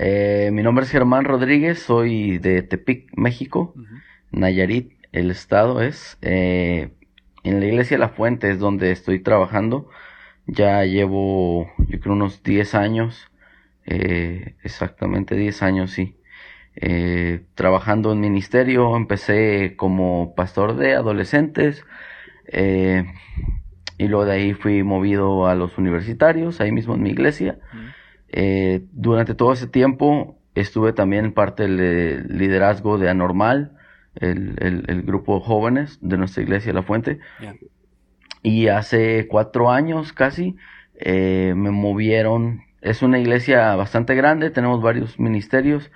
Eh, mi nombre es Germán Rodríguez, soy de Tepic, México. Nayarit, el estado es. Eh, en la iglesia La Fuente es donde estoy trabajando. Ya llevo, yo creo, unos 10 años. Eh, exactamente 10 años, sí. Eh, trabajando en ministerio. Empecé como pastor de adolescentes. Y luego de ahí fui movido a los universitarios, ahí mismo en mi iglesia. Eh, durante todo ese tiempo estuve también en parte del liderazgo de Anormal, el, el, grupo de jóvenes de nuestra iglesia La Fuente. Y hace cuatro años casi eh, me movieron. Es una iglesia bastante grande, tenemos varios ministerios.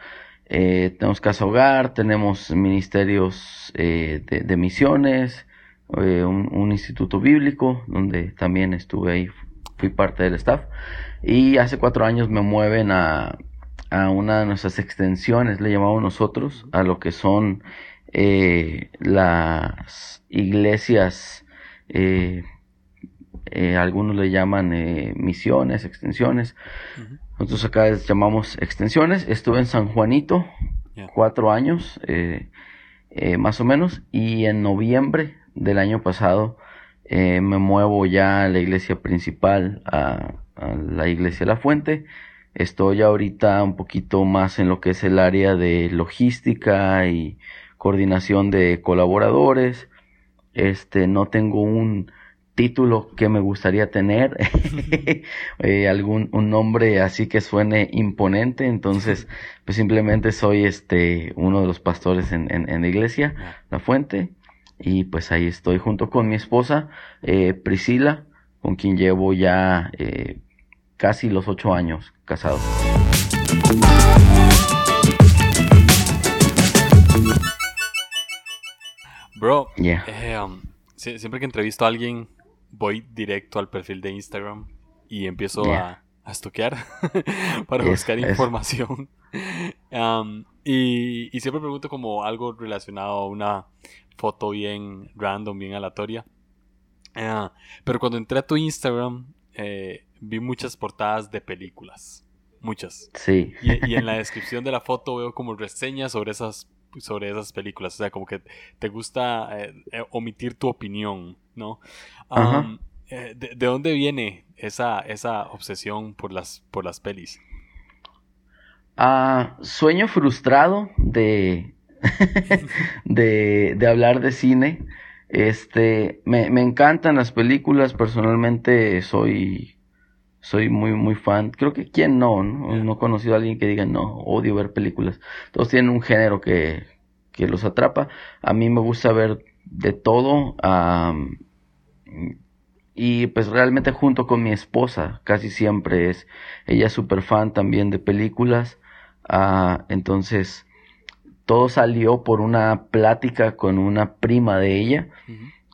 Eh, tenemos Casa Hogar, tenemos ministerios de, de, misiones, un, un, instituto bíblico, donde también estuve ahí, fui parte del staff. Y hace cuatro años me mueven a, a una de nuestras extensiones, le llamamos nosotros, a lo que son eh, las iglesias, eh, eh, algunos le llaman misiones, extensiones. Nosotros acá les llamamos extensiones. Estuve en San Juanito cuatro años, más o menos, y en noviembre del año pasado me muevo ya a la iglesia principal, a a la iglesia La Fuente. Estoy ahorita un poquito más en lo que es el área de logística y coordinación de colaboradores. Este, no tengo un título que me gustaría tener, eh, algún un nombre así que suene imponente, entonces pues simplemente soy este uno de los pastores en, en, la iglesia, La Fuente, y pues ahí estoy junto con mi esposa eh, Priscila, con quien llevo ya eh, casi los ocho años casados. Bro, eh, um, siempre que entrevisto a alguien, voy directo al perfil de Instagram y empiezo a, a estoquear para buscar información. Um, y, siempre pregunto como algo relacionado a una foto bien random, bien aleatoria. Ah, pero cuando entré a tu Instagram, eh, vi muchas portadas de películas. Muchas. Sí. Y, en la descripción de la foto veo como reseñas sobre esas, sobre esas películas. O sea, como que te gusta eh, eh, omitir tu opinión, ¿no? Um, de, dónde viene esa, esa obsesión por las, por las pelis? Ah, sueño frustrado de, de, de hablar de cine. Este, me, me encantan las películas, personalmente soy, soy muy, muy fan. Creo que quién no, ¿no? No he conocido a alguien que diga, no, odio ver películas. Todos tienen un género que, que los atrapa. A mí me gusta ver de todo. y pues realmente junto con mi esposa, casi siempre es, ella es súper fan también de películas. Ah, entonces, todo salió por una plática con una prima de ella,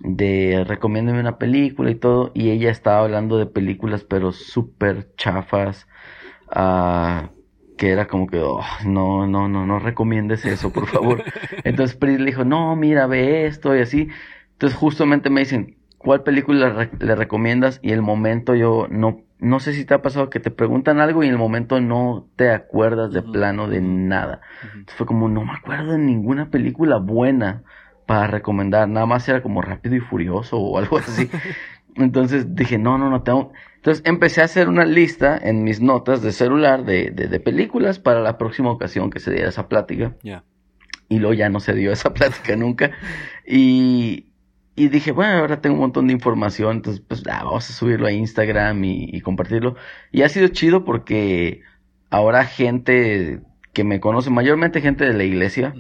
de recomiéndeme una película y todo, y ella estaba hablando de películas pero súper chafas, uh, que era como que, oh, no, no, no, no recomiendes eso, por favor. Entonces Pris le dijo, no, mira, ve esto y así. Entonces justamente me dicen, ¿cuál película le recomiendas? Y el momento yo no no sé si te ha pasado que te preguntan algo y en el momento no te acuerdas de plano de nada. fue como, no me acuerdo de ninguna película buena para recomendar. Nada más era como Rápido y Furioso o algo así. Entonces dije, no, no, no tengo. Entonces empecé a hacer una lista en mis notas de celular de, de, películas para la próxima ocasión que se diera esa plática. Y luego ya no se dio esa plática nunca. Y, y dije, bueno, ahora tengo un montón de información, entonces pues ah, vamos a subirlo a Instagram y, compartirlo. Y ha sido chido porque ahora gente que me conoce, mayormente gente de la iglesia,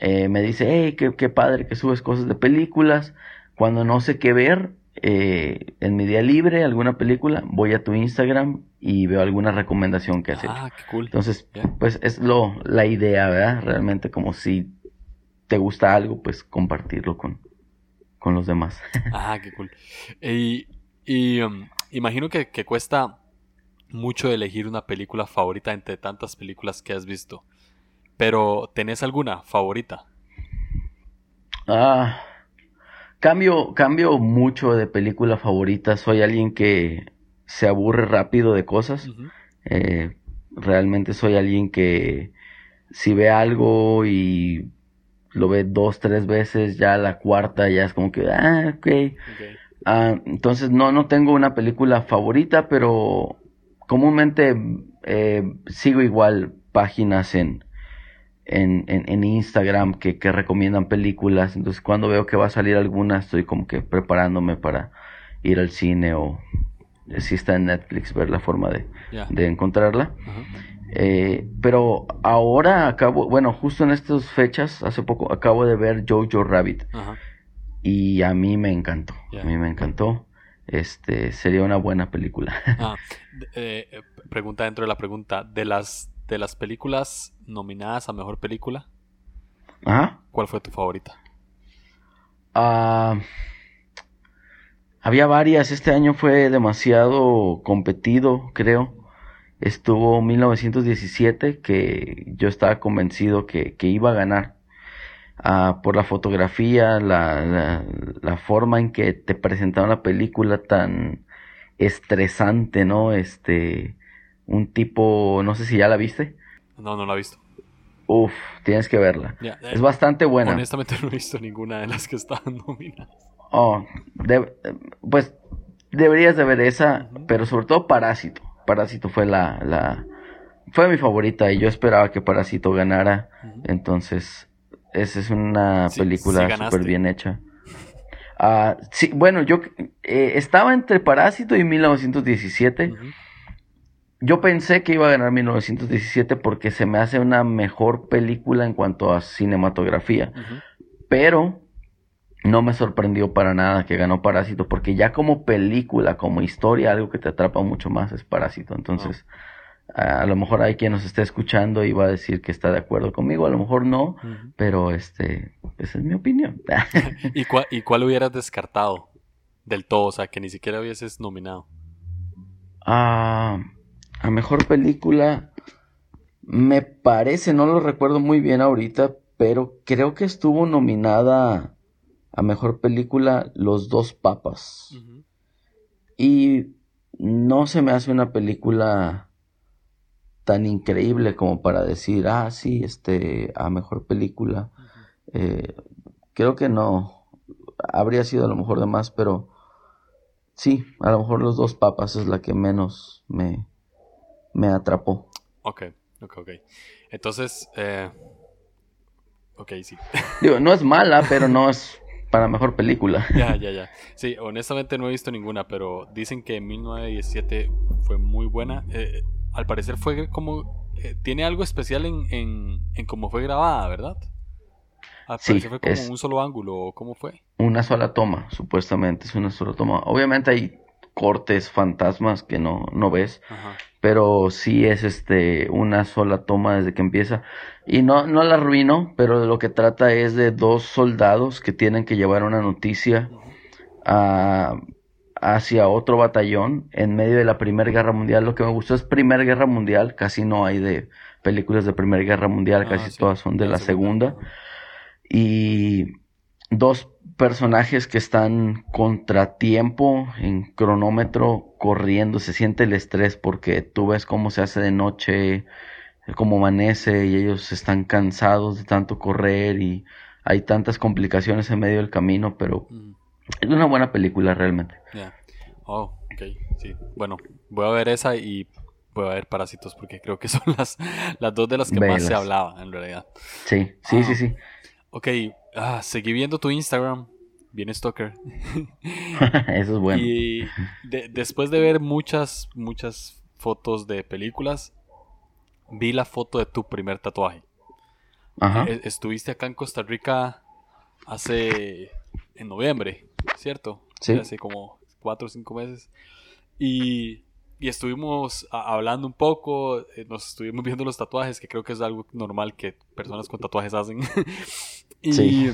eh, me dice, hey, qué, qué, padre que subes cosas de películas. Cuando no sé qué ver, eh, en mi día libre, alguna película, voy a tu Instagram y veo alguna recomendación que has ah, qué cool. Entonces, pues es lo, la idea, ¿verdad? Realmente como si te gusta algo, pues compartirlo con, con los demás. Ah, qué cool. Y, um, imagino que, cuesta mucho elegir una película favorita entre tantas películas que has visto. Pero, ¿tenés alguna favorita? Ah, cambio, cambio mucho de película favorita. Soy alguien que se aburre rápido de cosas. Eh, Realmente soy alguien que si ve algo y lo ve dos, tres veces, ya la cuarta ya es como que, ah, ok. Ah, entonces no, no tengo una película favorita, pero comúnmente eh, sigo igual páginas en, en, en, Instagram que, que, recomiendan películas. Entonces cuando veo que va a salir alguna, estoy como que preparándome para ir al cine o si está en Netflix, ver la forma de, de encontrarla. Eh, pero ahora acabo, bueno, justo en estas fechas, hace poco, acabo de ver Jojo Rabbit. Y a mí me encantó. A mí me encantó. Este, sería una buena película. Ah, eh, eh, pregunta dentro de la pregunta. De las, de las películas nominadas a mejor película, ¿cuál fue tu favorita? Ah, había varias. Este año fue demasiado competido, creo estuvo 1917 que yo estaba convencido que, iba a ganar ah, por la fotografía, la, la, forma en que te presentaron la película tan estresante, ¿no? Este, un tipo, no sé si ya la viste. No, no la he visto. Uf, tienes que verla. es bastante buena. Honestamente no he visto ninguna de las que estaban nominadas. Oh, pues deberías de ver esa, pero sobre todo Parásito. Parásito fue la, la fue mi favorita y yo esperaba que Parásito ganara. Entonces, esa es una película súper bien hecha. Ah, sí, bueno, yo eh, estaba entre Parásito y 1917. Yo pensé que iba a ganar 1917 porque se me hace una mejor película en cuanto a cinematografía. Pero no me sorprendió para nada que ganó Parásito, porque ya como película, como historia, algo que te atrapa mucho más es Parásito. Entonces, a, lo mejor hay quien nos esté escuchando y va a decir que está de acuerdo conmigo, a lo mejor no, pero este, esa es mi opinión. ¿Y, cuál, ¿Y cuál hubieras descartado del todo? O sea, que ni siquiera hubieses nominado. Ah, a mejor película, me parece, no lo recuerdo muy bien ahorita, pero creo que estuvo nominada a mejor película Los dos papas. Y no se me hace una película tan increíble como para decir, ah, sí, este, a mejor película. Eh, creo que no. Habría sido a lo mejor de más, pero sí, a lo mejor los dos papas es la que menos me, me atrapó. Ok, ok, ok. Entonces, eh... ok, sí. Digo, no es mala, pero no es para mejor película. Ya, ya, ya. Sí, honestamente no he visto ninguna, pero dicen que 1917 fue muy buena. Eh, al parecer fue como... Eh, tiene algo especial en, en, cómo fue grabada, ¿verdad? Al sí, fue como un solo ángulo, ¿cómo fue? Una sola toma, supuestamente, es una sola toma. Obviamente hay cortes fantasmas que no, no ves, pero sí es este una sola toma desde que empieza y no no la arruino, pero de lo que trata es de dos soldados que tienen que llevar una noticia hacia otro batallón en medio de la Primera Guerra Mundial. Lo que me gustó es Primera Guerra Mundial, casi no hay de películas de Primera Guerra Mundial, ah, casi todas son de la, segunda. Y dos personajes que están contratiempo en cronómetro corriendo, se siente el estrés porque tú ves cómo se hace de noche, cómo amanece y ellos están cansados de tanto correr y hay tantas complicaciones en medio del camino, pero es una buena película realmente. Oh, ok, sí. Bueno, voy a ver esa y voy a ver Parásitos porque creo que son las, las dos de las que más se hablaba en realidad. Sí, sí, sí, sí. Ok, ah, seguí viendo tu Instagram. Bien Stalker. Eso es bueno. Y después de ver muchas, muchas fotos de películas, vi la foto de tu primer tatuaje. Ajá. E, estuviste acá en Costa Rica hace. en noviembre, ¿cierto? Sí. Hace como cuatro o cinco meses. Y, y estuvimos hablando un poco, eh, nos estuvimos viendo los tatuajes, que creo que es algo normal que personas con tatuajes hacen. Y,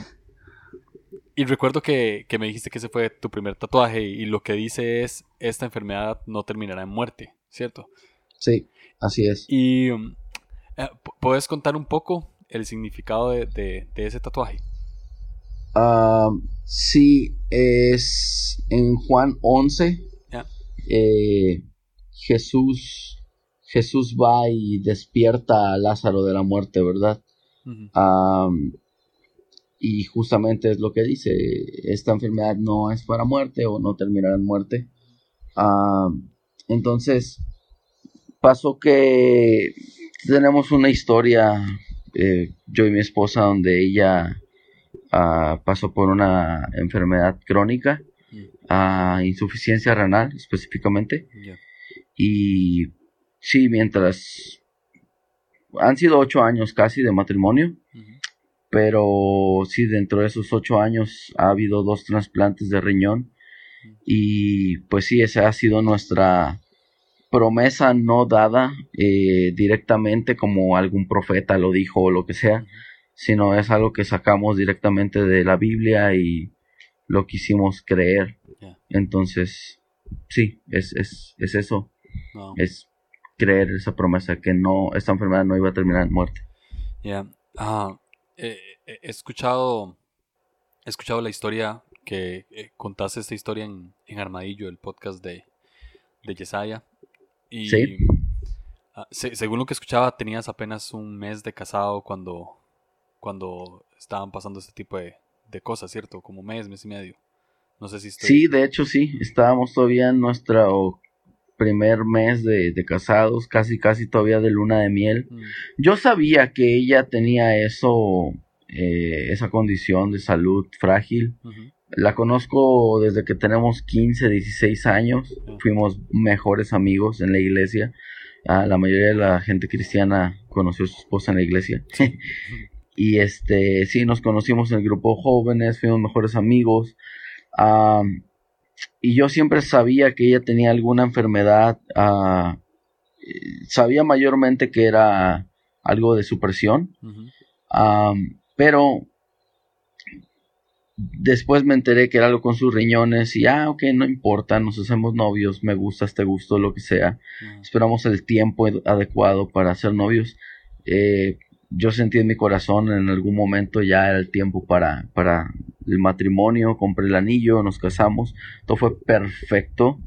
y recuerdo que, me dijiste que ese fue tu primer tatuaje y, lo que dice es, esta enfermedad no terminará en muerte, ¿cierto? Sí, así es. Y eh, ¿puedes contar un poco el significado de, ese tatuaje? Ah, sí, es en Juan 11. Eh, Jesús Jesús va y despierta a Lázaro de la muerte, ¿verdad? Y justamente es lo que dice, esta enfermedad no es para muerte o no terminará en muerte. entonces, pasó que tenemos una historia, eh, yo y mi esposa, donde ella ah, pasó por una enfermedad crónica, uh, insuficiencia renal específicamente. Y sí, mientras han sido ocho años casi de matrimonio, pero sí, dentro de esos ocho años ha habido dos trasplantes de riñón. Y pues sí, esa ha sido nuestra promesa no dada eh, directamente como algún profeta lo dijo o lo que sea, sino es algo que sacamos directamente de la Biblia y lo quisimos creer. Entonces, sí, es, es, es eso. Es creer esa promesa que no, esta enfermedad no iba a terminar en muerte. Ya, ah, he escuchado, he escuchado la historia que eh, contaste esta historia en, en, Armadillo, el podcast de, de Yesaya. Y ¿Sí? Ah, según lo que escuchaba, tenías apenas un mes de casado cuando, cuando estaban pasando este tipo de, de cosas, ¿cierto? Como mes, mes y medio. No sé si Sí, de hecho sí, estábamos todavía en nuestro primer mes de, casados, casi casi todavía de luna de miel. Mm. Yo sabía que ella tenía eso, eh, esa condición de salud frágil. La conozco desde que tenemos 15, 16 años. Fuimos mejores amigos en la iglesia. Ah, la mayoría de la gente cristiana conoció a su esposa en la iglesia. y este, sí, nos conocimos en el grupo jóvenes, fuimos mejores amigos. Y yo siempre sabía que ella tenía alguna enfermedad. Ah, sabía mayormente que era algo de supresión. pero después me enteré que era algo con sus riñones y ah, ok, no importa, nos hacemos novios, me gusta este gusto, lo que sea. Esperamos el tiempo adecuado para ser novios. Eh, yo sentí en mi corazón en algún momento ya era el tiempo para, para el matrimonio, compré el anillo, nos casamos, todo fue perfecto.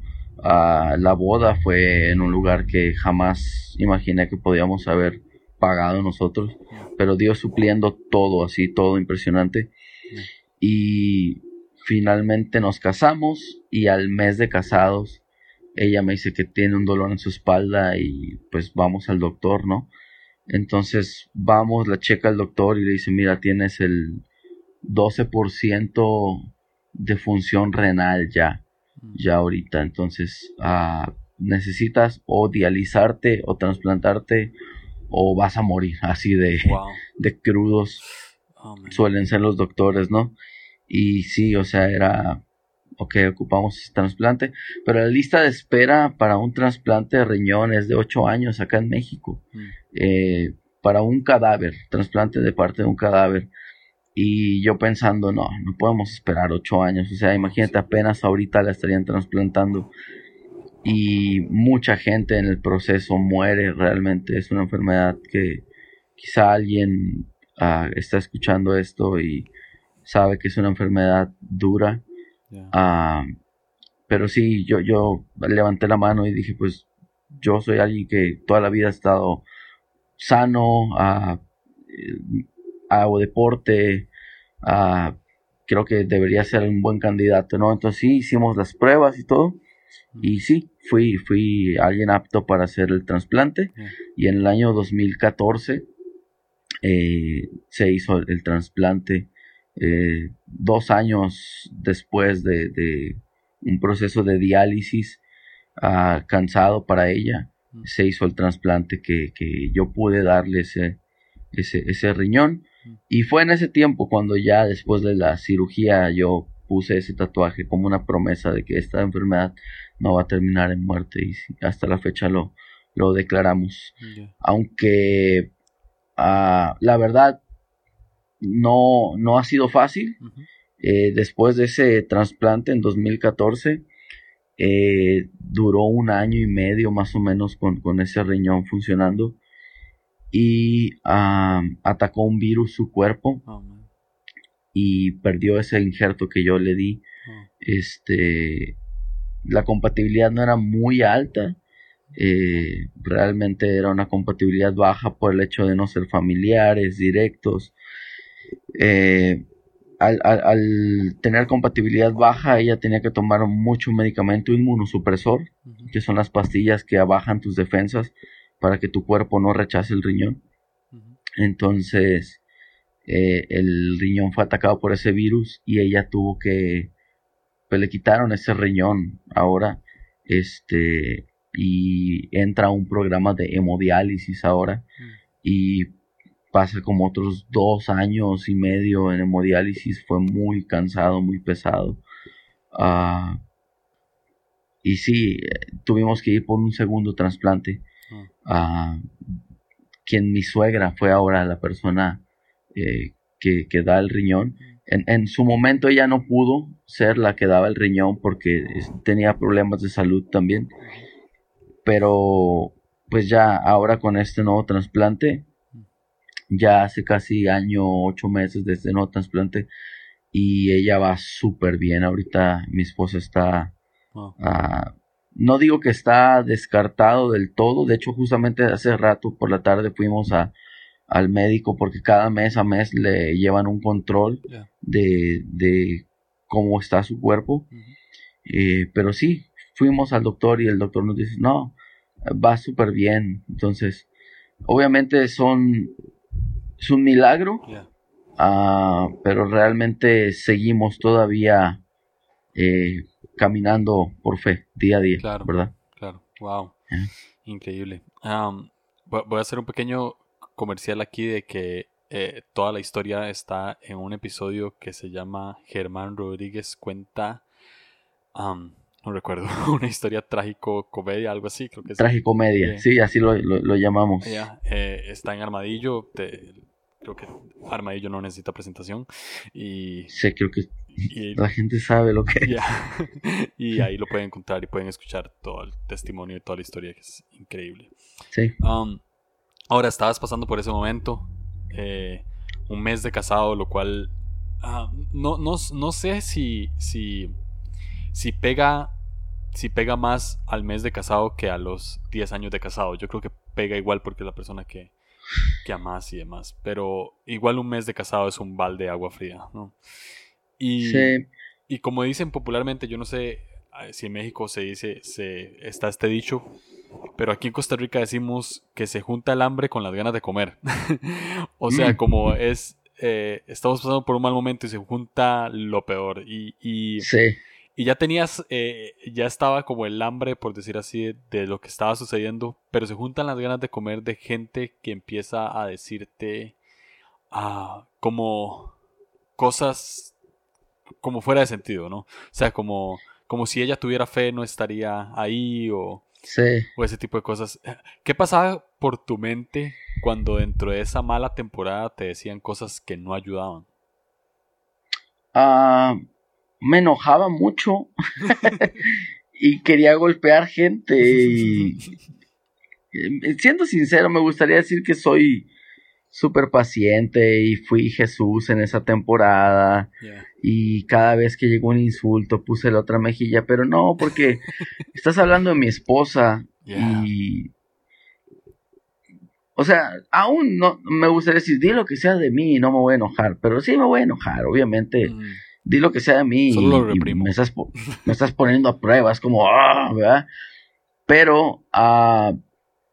Ah, la boda fue en un lugar que jamás imaginé que podíamos haber pagado nosotros, pero Dios supliendo todo, así, todo impresionante y finalmente nos casamos y al mes de casados ella me dice que tiene un dolor en su espalda y pues vamos al doctor, ¿no? Entonces vamos, la checa el doctor y le dice, mira, tienes el 12% de función renal ya, mm. ya ahorita. Entonces ah, necesitas o dializarte o trasplantarte o vas a morir así de, de crudos. Oh, suelen ser los doctores, ¿no? Y sí, o sea, era, ok, ocupamos ese trasplante, pero la lista de espera para un trasplante de riñón es de 8 años acá en México, mm. Eh, para un cadáver, trasplante de parte de un cadáver. Y yo pensando, no, no podemos esperar 8 años, o sea, imagínate, apenas ahorita la estarían trasplantando y mucha gente en el proceso muere realmente. Es una enfermedad que quizá alguien ah, está escuchando esto y sabe que es una enfermedad dura. Ah, pero sí, yo, yo levanté la mano y dije, pues yo soy alguien que toda la vida ha estado sano, uh, hago deporte, creo que debería ser un buen candidato, ¿no? Entonces sí, hicimos las pruebas y todo. Y sí, fui, fui alguien apto para hacer el trasplante. Y en el año 2014 eh, se hizo el trasplante eh, dos años después de, un proceso de diálisis ah, cansado para ella. Se hizo el trasplante que, yo pude darle ese, ese, riñón. Mm. Y fue en ese tiempo cuando ya después de la cirugía yo puse ese tatuaje como una promesa de que esta enfermedad no va a terminar en muerte y hasta la fecha lo, lo declaramos. Aunque ah, la verdad no, no ha sido fácil. Eh, después de ese trasplante en 2014, eh, duró un año y medio más o menos con, ese riñón funcionando y atacó un virus su cuerpo oh, y perdió ese injerto que yo le di. Oh. Este, la compatibilidad no era muy alta, Eh, realmente era una compatibilidad baja por el hecho de no ser familiares directos. Eh, al, tener compatibilidad baja, ella tenía que tomar mucho medicamento inmunosupresor, que son las pastillas que abajan tus defensas para que tu cuerpo no rechace el riñón. Entonces, eh, el riñón fue atacado por ese virus y ella tuvo que, pues le quitaron ese riñón ahora, este, y entra a un programa de hemodiálisis ahora y pasa como otros dos años y medio en hemodiálisis, fue muy cansado, muy pesado. Ah, y sí, tuvimos que ir por un segundo trasplante. Uh, quien mi suegra fue ahora la persona eh, que, que, da el riñón. En, en, su momento ella no pudo ser la que daba el riñón porque tenía problemas de salud también. Pero pues ya ahora con este nuevo trasplante ya hace casi año, ocho meses de este nuevo trasplante y ella va súper bien. Ahorita mi esposa está, ah, no digo que está descartado del todo, de hecho justamente hace rato por la tarde fuimos a, al médico porque cada mes a mes le llevan un control de, de, cómo está su cuerpo. Eh, pero sí, fuimos al doctor y el doctor nos dice, no, va súper bien. Entonces, obviamente son es un milagro, ah, pero realmente seguimos todavía eh, caminando por fe día a día, claro, ¿verdad? Claro, wow, increíble. voy a hacer un pequeño comercial aquí de que eh, toda la historia está en un episodio que se llama Germán Rodríguez cuenta no recuerdo, una historia trágico comedia, algo así, creo que es. Trágico-comedia, sí, así lo, llamamos. Eh, está en Armadillo, creo que Armadillo no necesita presentación. Y, sí, creo que la gente sabe lo que es. y ahí lo pueden encontrar y pueden escuchar todo el testimonio y toda la historia, que es increíble. Sí. Um, ahora, estabas pasando por ese momento, eh, un mes de casado, lo cual ah, no, no, no sé si, si si pega, si pega más al mes de casado que a los 10 años de casado. Yo creo que pega igual porque es la persona que, que amas y demás. Pero igual un mes de casado es un balde de agua fría, ¿no? Y, y como dicen popularmente, yo no sé eh, si en México se dice, se, está este dicho, pero aquí en Costa Rica decimos que se junta el hambre con las ganas de comer. o sea, mm. como es, eh, estamos pasando por un mal momento y se junta lo peor. Y, y, sí y ya tenías, eh, ya estaba como el hambre, por decir así, de, lo que estaba sucediendo, pero se juntan las ganas de comer de gente que empieza a decirte ah, como cosas como fuera de sentido, ¿no? O sea, como, como si ella tuviera fe, no estaría ahí o, o ese tipo de cosas. ¿Qué pasaba por tu mente cuando dentro de esa mala temporada te decían cosas que no ayudaban? Ah me enojaba mucho y quería golpear gente. Y, siendo sincero, me gustaría decir que soy súper paciente y fui Jesús en esa temporada. Y cada vez que llegó un insulto puse la otra mejilla, pero no, porque estás hablando de mi esposa y... O sea, aún no me gustaría decir, di lo que sea de mí y no me voy a enojar, pero sí me voy a enojar, obviamente. Mm di lo que sea de mí y, me, estás, me estás poniendo a prueba, es como, ah, ¿verdad? Pero uh,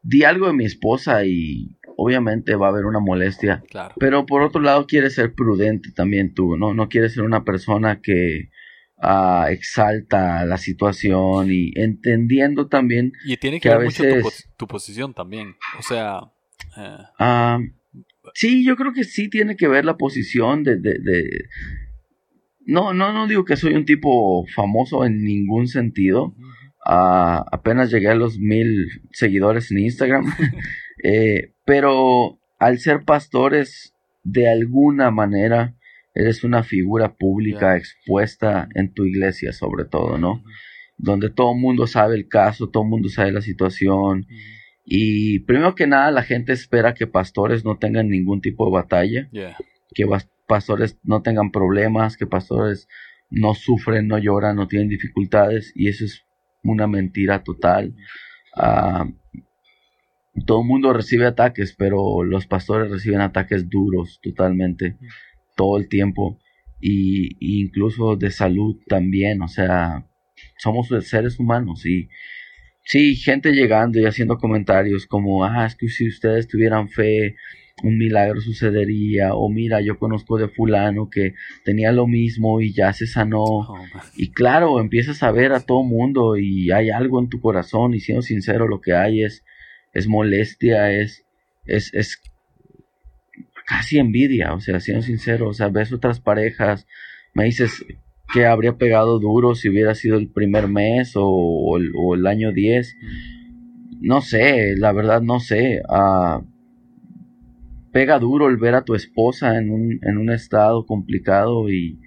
di algo de mi esposa y obviamente va a haber una molestia. Pero por otro lado, quieres ser prudente también tú, ¿no? No quieres ser una persona que uh, exalta la situación y entendiendo también. Y tiene que, ver mucho tu, posición también. O sea. Eh... sí, yo creo que sí tiene que ver la posición de, de, no, no, no digo que soy un tipo famoso en ningún sentido. Ah, apenas llegué a los mil seguidores en Instagram. Eh, pero al ser pastores, de alguna manera, eres una figura pública expuesta en tu iglesia, sobre todo, ¿no? Donde todo el mundo sabe el caso, todo el mundo sabe la situación. Y primero que nada, la gente espera que pastores no tengan ningún tipo de batalla. Que pastores no tengan problemas, que pastores no sufren, no lloran, no tienen dificultades y eso es una mentira total. ah, todo el mundo recibe ataques, pero los pastores reciben ataques duros totalmente, todo el tiempo, y, incluso de salud también, o sea, somos seres humanos y sí, gente llegando y haciendo comentarios como, ah, es que si ustedes tuvieran fe, un milagro sucedería, o mira, yo conozco de fulano que tenía lo mismo y ya se sanó. Oh, y claro, empiezas a ver a todo mundo y hay algo en tu corazón y siendo sincero, lo que hay es es molestia, es, es, es casi envidia, o sea, siendo sincero, o sea, ves otras parejas, me dices que habría pegado duro si hubiera sido el primer mes o, el, año 10, no sé, la verdad no sé, uh, pega duro el ver a tu esposa en un, en un estado complicado y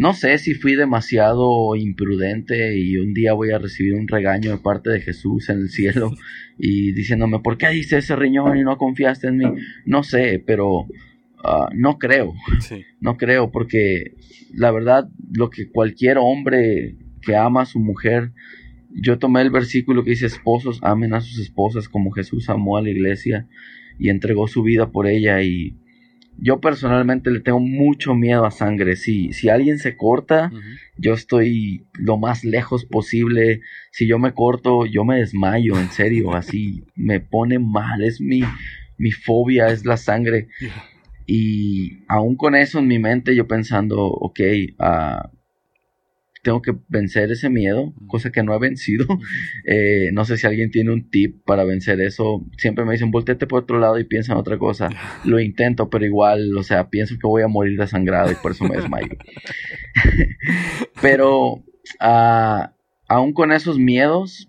no sé si fui demasiado imprudente y un día voy a recibir un regaño de parte de Jesús en el cielo y diciéndome, ¿por qué dice ese riñón y no confiaste en mí? No sé, pero ah, no creo. No creo porque la verdad lo que cualquier hombre que ama a su mujer, yo tomé el versículo que dice, esposos amen a sus esposas como Jesús amó a la iglesia y entregó su vida por ella y yo personalmente le tengo mucho miedo a sangre. Si, si alguien se corta, yo estoy lo más lejos posible. Si yo me corto, yo me desmayo, en serio, así me pone mal. Es mi, mi fobia, es la sangre. Y aún con eso en mi mente, yo pensando, ok, uh, tengo que vencer ese miedo, cosa que no he vencido. Eh, no sé si alguien tiene un tip para vencer eso. Siempre me dicen, volteate por otro lado y piensa en otra cosa. Lo intento, pero igual, o sea, pienso que voy a morir desangrado y por eso me desmayo. pero ah, aún con esos miedos,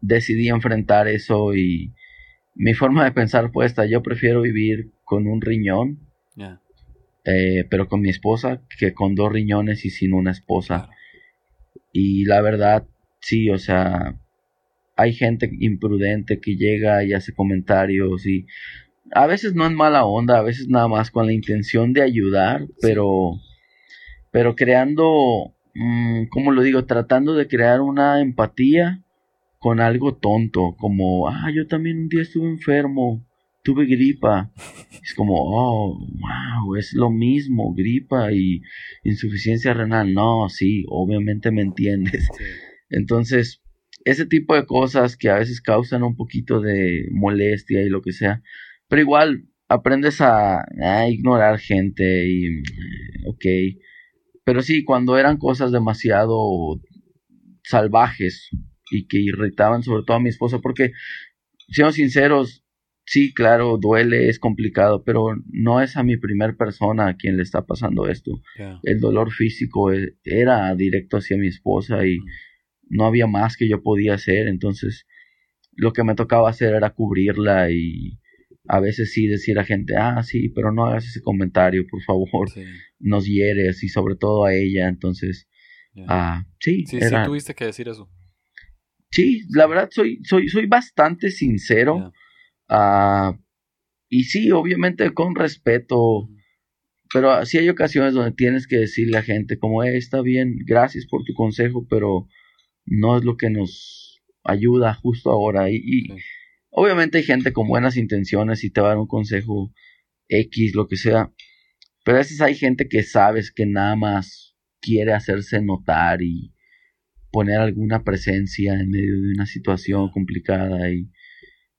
decidí enfrentar eso y mi forma de pensar fue esta. Yo prefiero vivir con un riñón. Eh, pero con mi esposa que con dos riñones y sin una esposa. Y la verdad, sí, o sea, hay gente imprudente que llega y hace comentarios y a veces no en mala onda, a veces nada más con la intención de ayudar, pero, pero creando, mm, ¿cómo lo digo? Tratando de crear una empatía con algo tonto, como, ah, yo también un día estuve enfermo tuve gripa. Es como, oh, wow, es lo mismo, gripa y insuficiencia renal. No, sí, obviamente me entiendes. Entonces, ese tipo de cosas que a veces causan un poquito de molestia y lo que sea, pero igual aprendes a, ignorar gente y, ok, pero sí, cuando eran cosas demasiado salvajes y que irritaban sobre todo a mi esposa, porque, seamos sinceros, sí, claro, duele, es complicado, pero no es a mi primer persona a quien le está pasando esto. El dolor físico e, era directo hacia mi esposa y mm. no había más que yo podía hacer, entonces lo que me tocaba hacer era cubrirla y a veces sí decir a gente, ah, sí, pero no hagas ese comentario, por favor, nos hieres y sobre todo a ella, entonces, ah, sí. Sí, sí tuviste que decir eso. Sí, la verdad soy, soy, soy bastante sincero. Ah, y sí, obviamente con respeto, pero sí hay ocasiones donde tienes que decirle a gente como, eh, está bien, gracias por tu consejo, pero no es lo que nos ayuda justo ahora. Y, obviamente hay gente con buenas intenciones y te va a dar un consejo X, lo que sea, pero a veces hay gente que sabes que nada más quiere hacerse notar y poner alguna presencia en medio de una situación complicada y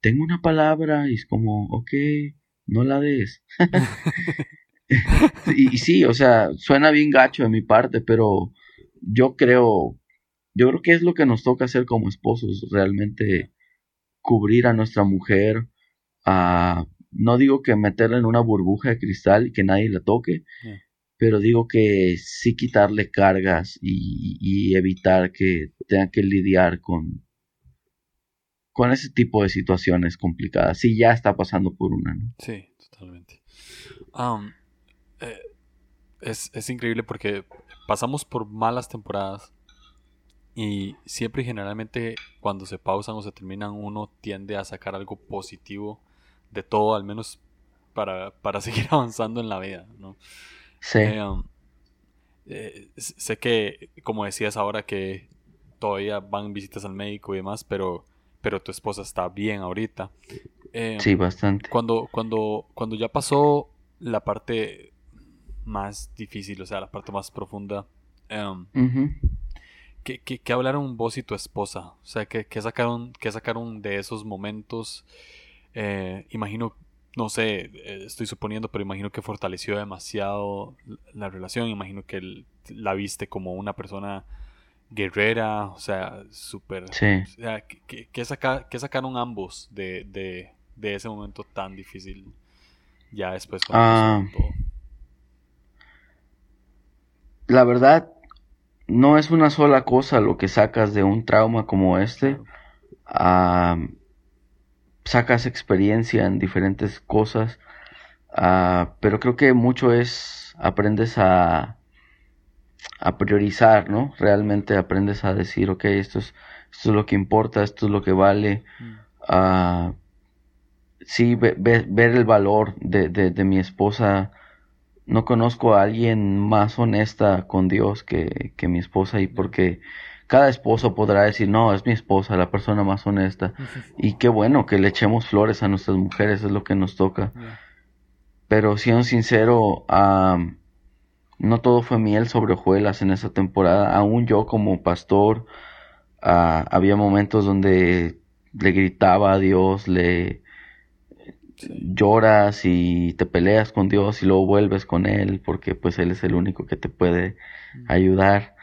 tengo una palabra y es como, ok, no la des. y, sí, o sea, suena bien gacho de mi parte, pero yo creo, yo creo que es lo que nos toca hacer como esposos, realmente cubrir a nuestra mujer, a, no digo que meterla en una burbuja de cristal y que nadie la toque, pero digo que sí quitarle cargas y, y evitar que tenga que lidiar con, con ese tipo de situaciones complicadas. Si ya está pasando por una, ¿no? Sí, totalmente. Eh, es, increíble porque pasamos por malas temporadas y siempre y generalmente cuando se pausan o se terminan uno tiende a sacar algo positivo de todo, al menos para, seguir avanzando en la vida, ¿no? Sí. Eh, eh, sé que, como decías ahora, que todavía van visitas al médico y demás, pero, pero tu esposa está bien ahorita. Em, sí, bastante. Cuando, cuando, cuando ya pasó la parte más difícil, o sea, la parte más profunda, um, ¿qué, qué, hablaron vos y tu esposa? O sea, ¿qué, qué sacaron, qué sacaron de esos momentos? Eh, imagino, no sé, eh, estoy suponiendo, pero imagino que fortaleció demasiado la relación, imagino que la viste como una persona guerrera, o sea, súper... Sí. O sea, ¿qué, qué, sacaron ambos de, de, de, ese momento tan difícil ya después? Ah, la verdad, no es una sola cosa lo que sacas de un trauma como este. Ah, sacas experiencia en diferentes cosas, ah, pero creo que mucho es, aprendes a, a priorizar, ¿no? Realmente aprendes a decir, ok, esto es, esto es lo que importa, esto es lo que vale. Uh, sí, ver el valor de, de, mi esposa. No conozco a alguien más honesta con Dios que, que mi esposa y porque cada esposo podrá decir, no, es mi esposa, la persona más honesta. Y qué bueno que le echemos flores a nuestras mujeres, es lo que nos toca. Pero siendo sincero, no todo fue miel sobre hojuelas en esa temporada. Aún yo como pastor, había momentos donde le gritaba a Dios, le lloras y te peleas con Dios y luego vuelves con Él porque pues Él es el único que te puede ayudar.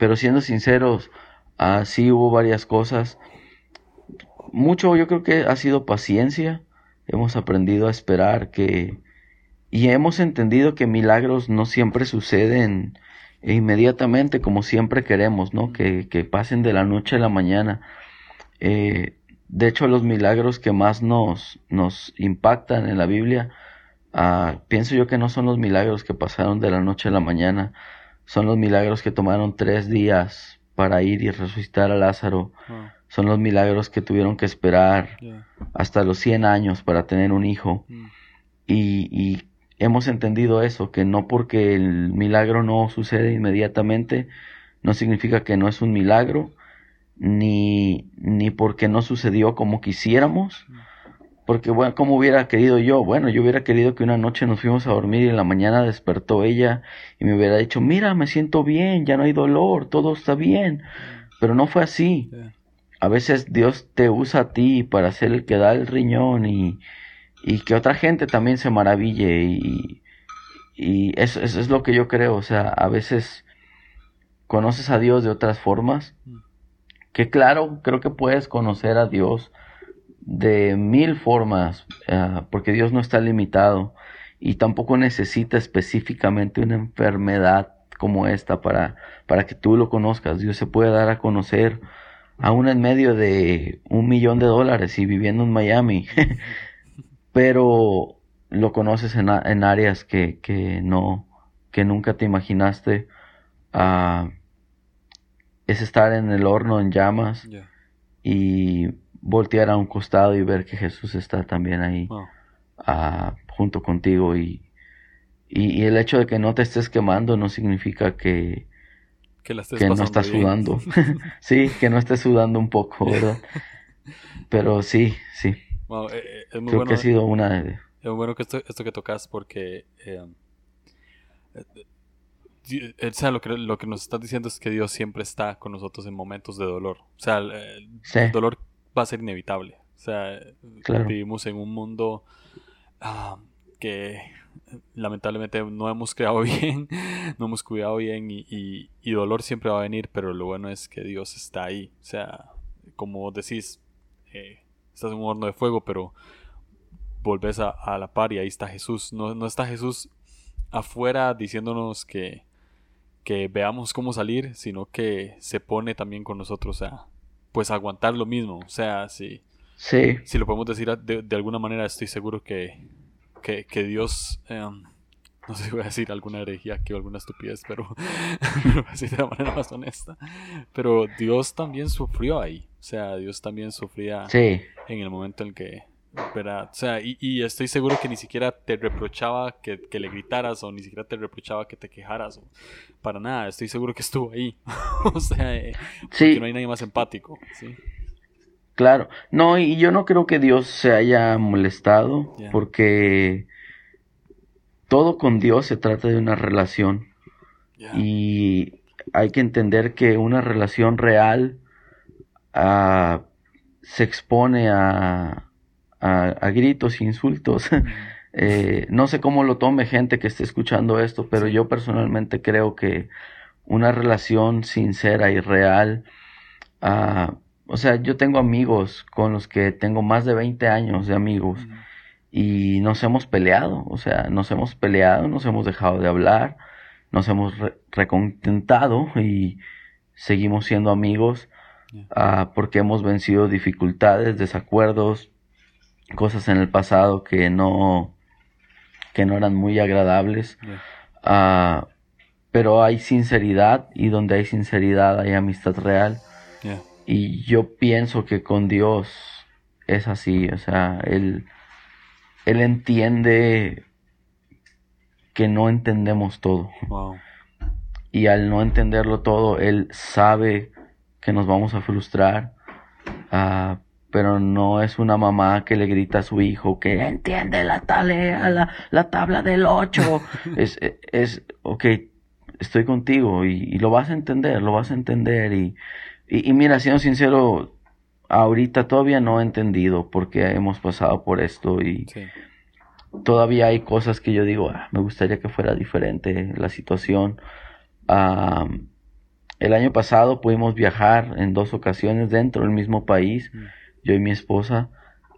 Pero siendo sinceros, uh, sí hubo varias cosas. Mucho yo creo que ha sido paciencia. Hemos aprendido a esperar que... Y hemos entendido que milagros no siempre suceden inmediatamente como siempre queremos, ¿no? Que, que pasen de la noche a la mañana. Eh, de hecho, los milagros que más nos, nos impactan en la Biblia, uh, pienso yo que no son los milagros que pasaron de la noche a la mañana, son los milagros que tomaron tres días para ir y resucitar a Lázaro. Ah. Son los milagros que tuvieron que esperar hasta los 100 años para tener un hijo. Mm. Y, hemos entendido eso, que no porque el milagro no sucede inmediatamente, no significa que no es un milagro, ni, ni porque no sucedió como quisiéramos. Porque, bueno, como hubiera querido yo? Bueno, yo hubiera querido que una noche nos fuimos a dormir y en la mañana despertó ella y me hubiera dicho, mira, me siento bien, ya no hay dolor, todo está bien. Pero no fue así. A veces Dios te usa a ti para ser el que da el riñón y, y que otra gente también se maraville y, y eso, eso, es lo que yo creo. O sea, a veces conoces a Dios de otras formas. Que claro, creo que puedes conocer a Dios de mil formas, eh, porque Dios no está limitado y tampoco necesita específicamente una enfermedad como esta para, para que tú lo conozcas. Dios se puede dar a conocer aún en medio de un millón de dólares y viviendo en Miami, pero lo conoces en, en áreas que, que, no, que nunca te imaginaste. Uh, es estar en el horno en llamas y voltear a un costado y ver que Jesús está también ahí ah, junto contigo y, y, el hecho de que no te estés quemando no significa que, que, no estás sudando. sí, que no estés sudando un poco, ¿verdad? Pero sí, sí. Eh, eh, es muy Creo que ha sido una de... Es muy bueno que esto, esto que tocas porque... Eh, o sea, lo que, lo que nos estás diciendo es que Dios siempre está con nosotros en momentos de dolor. O sea, el, el dolor va a ser inevitable. O sea, vivimos en un mundo ah, que lamentablemente no hemos creado bien, no hemos cuidado bien y, y, dolor siempre va a venir, pero lo bueno es que Dios está ahí. O sea, como decís, eh, estás en un horno de fuego, pero volvés a, a, la par y ahí está Jesús. No, no está Jesús afuera diciéndonos que, que veamos cómo salir, sino que se pone también con nosotros a, pues aguantar lo mismo. O sea, si, sí. si lo podemos decir de, alguna manera, estoy seguro que, que, Dios, em, no sé si voy a decir alguna herejía aquí o alguna estupidez, pero así de la manera más honesta. Pero Dios también sufrió ahí. O sea, Dios también sufría en el momento en que ¿verdad? O sea, y, estoy seguro que ni siquiera te reprochaba que, le gritaras o ni siquiera te reprochaba que te quejaras. O, para nada, estoy seguro que estuvo ahí. o sea, eh, no hay nadie más empático. ¿sí? Claro, no, y yo no creo que Dios se haya molestado porque todo con Dios se trata de una relación. Y hay que entender que una relación real ah, se expone a, a, gritos, insultos. Eh, no sé cómo lo tome gente que esté escuchando esto, pero yo personalmente creo que una relación sincera y real, uh, o sea, yo tengo amigos con los que tengo más de 20 años de amigos y nos hemos peleado, o sea, nos hemos peleado, nos hemos dejado de hablar, nos hemos recontentado y seguimos siendo amigos uh, porque hemos vencido dificultades, desacuerdos, cosas en el pasado que no que no eran muy agradables uh, pero hay sinceridad y donde hay sinceridad hay amistad real. Y yo pienso que con Dios es así o sea él él entiende que no entendemos todo y al no entenderlo todo él sabe que nos vamos a frustrar uh, pero no es una mamá que le grita a su hijo que entiende la tarea, la, la tabla del 8. es, es, ok, estoy contigo y, lo vas a entender, lo vas a entender. Y, y, mira, siendo sincero, ahorita todavía no he entendido por qué hemos pasado por esto y todavía hay cosas que yo digo, ah, me gustaría que fuera diferente la situación. el año pasado pudimos viajar en dos ocasiones dentro del mismo país. Mm yo y mi esposa,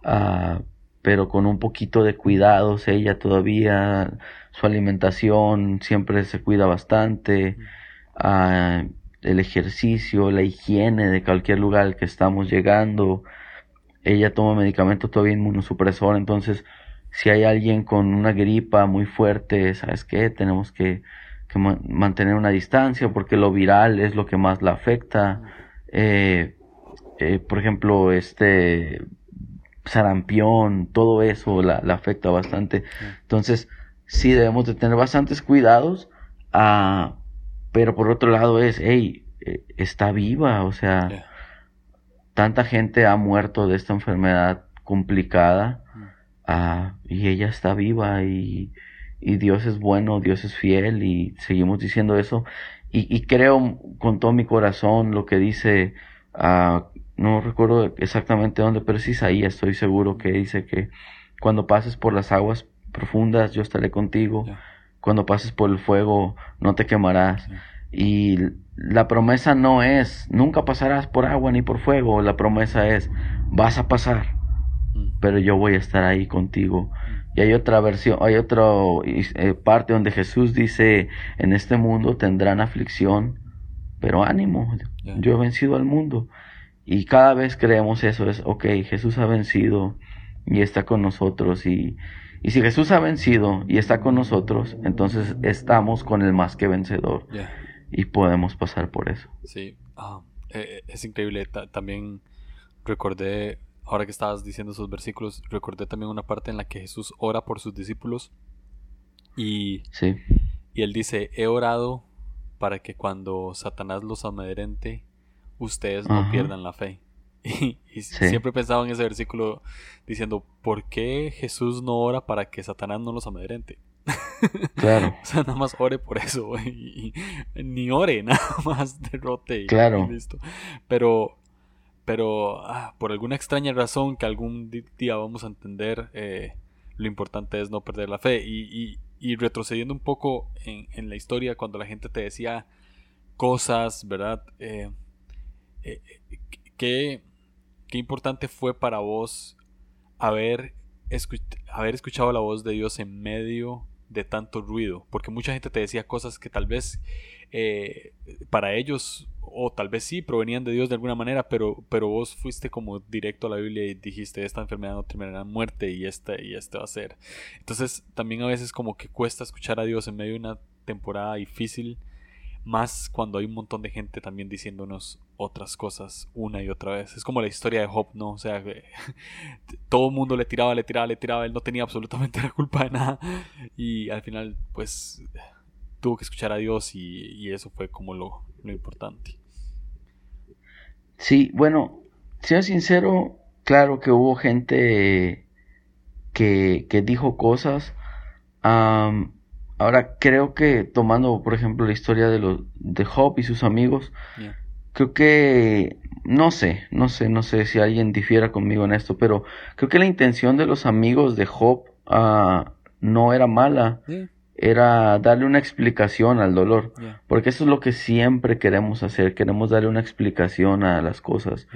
uh, pero con un poquito de cuidados, ella todavía, su alimentación siempre se cuida bastante, uh, el ejercicio, la higiene de cualquier lugar al que estamos llegando, ella toma medicamento todavía inmunosupresor, entonces si hay alguien con una gripa muy fuerte, ¿sabes qué? Tenemos que, que mantener una distancia porque lo viral es lo que más la afecta. Eh, eh, por ejemplo, este sarampión, todo eso la, afecta bastante. Entonces, sí debemos de tener bastantes cuidados, ah, pero por otro lado es, hey, eh, está viva, o sea, tanta gente ha muerto de esta enfermedad complicada ah, y ella está viva y, y, Dios es bueno, Dios es fiel y seguimos diciendo eso y, y creo con todo mi corazón lo que dice uh, no recuerdo exactamente dónde, pero sí ahí estoy seguro que dice que cuando pases por las aguas profundas yo estaré contigo, cuando pases por el fuego no te quemarás. Y la promesa no es, nunca pasarás por agua ni por fuego, la promesa es, vas a pasar, mm. pero yo voy a estar ahí contigo. Y hay otra versión, hay otra eh, parte donde Jesús dice, en este mundo tendrán aflicción, pero ánimo, yo he vencido al mundo. Y cada vez creemos eso, es, ok, Jesús ha vencido y está con nosotros. Y, y si Jesús ha vencido y está con nosotros, entonces estamos con el más que vencedor. Y podemos pasar por eso. Sí, ah, eh, eh, es increíble. también recordé, ahora que estabas diciendo esos versículos, recordé también una parte en la que Jesús ora por sus discípulos. Y, sí. y él dice, he orado para que cuando Satanás los amedrente, ustedes no pierdan la fe. Y, siempre he pensado en ese versículo diciendo, ¿por qué Jesús no ora para que Satanás no los amedrente? Claro. o sea, nada más ore por eso, ni ore, nada más derrote y, claro. listo. Pero, pero ah, por alguna extraña razón que algún día vamos a entender, eh, lo importante es no perder la fe. Y, y retrocediendo un poco en, en, la historia, cuando la gente te decía cosas, ¿verdad? Eh, eh, ¿qué, importante fue para vos haber, haber escuchado la voz de Dios en medio de tanto ruido? Porque mucha gente te decía cosas que tal vez eh, para ellos, o tal vez sí, provenían de Dios de alguna manera, pero, pero vos fuiste como directo a la Biblia y dijiste, esta enfermedad no terminará en muerte y esta, y este va a ser. Entonces también a veces como que cuesta escuchar a Dios en medio de una temporada difícil más cuando hay un montón de gente también diciéndonos otras cosas una y otra vez. Es como la historia de Job, ¿no? O sea, todo el mundo le tiraba, le tiraba, le tiraba, él no tenía absolutamente la culpa de nada y al final pues tuvo que escuchar a Dios y, eso fue como lo, importante. Sí, bueno, siendo sincero, claro que hubo gente que, que dijo cosas. Ahora creo que tomando, por ejemplo, la historia de los de Job y sus amigos, creo que no sé, no sé, no sé si alguien difiera conmigo en esto, pero creo que la intención de los amigos de Job ah, no era mala, era darle una explicación al dolor, porque eso es lo que siempre queremos hacer, queremos darle una explicación a las cosas.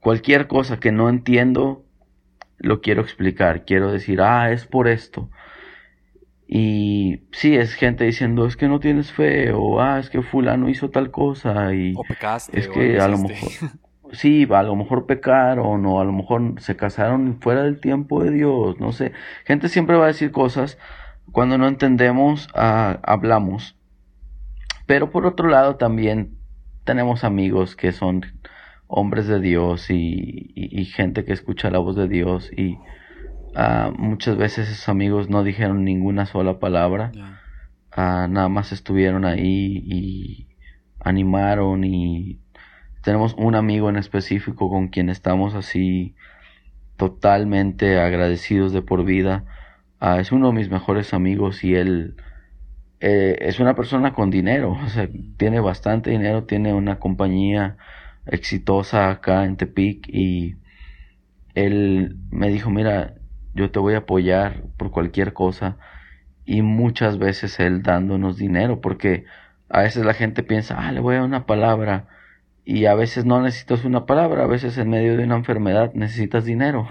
Cualquier cosa que no entiendo, lo quiero explicar, quiero decir, ah, es por esto. Y sí, es gente diciendo, es que no tienes fe, o ah, es que fulano hizo tal cosa, y o pecaste, es que a lo mejor, sí, a lo mejor pecaron, o a lo mejor se casaron fuera del tiempo de Dios, no sé. Gente siempre va a decir cosas, cuando no entendemos, ah, hablamos. Pero por otro lado también tenemos amigos que son hombres de Dios y, y gente que escucha la voz de Dios y Ah, muchas veces esos amigos no dijeron ninguna sola palabra. Ah, nada más estuvieron ahí y animaron y tenemos un amigo en específico con quien estamos así totalmente agradecidos de por vida. Ah, es uno de mis mejores amigos y él eh, es una persona con dinero, o sea, tiene bastante dinero, tiene una compañía exitosa acá en Tepic y él me dijo, mira, yo te voy a apoyar por cualquier cosa y muchas veces él dándonos dinero porque a veces la gente piensa, ah, le voy a dar una palabra y a veces no necesitas una palabra, a veces en medio de una enfermedad necesitas dinero.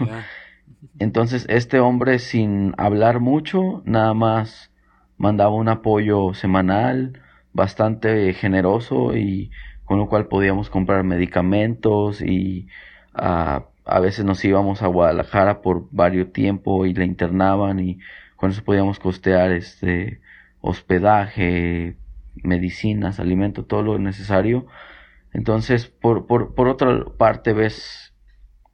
Entonces este hombre sin hablar mucho, nada más mandaba un apoyo semanal bastante generoso y con lo cual podíamos comprar medicamentos y uh, a veces nos íbamos a Guadalajara por varios tiempo y la internaban y con eso podíamos costear este hospedaje, medicinas, alimento, todo lo necesario. Entonces, por, por, por otra parte, ves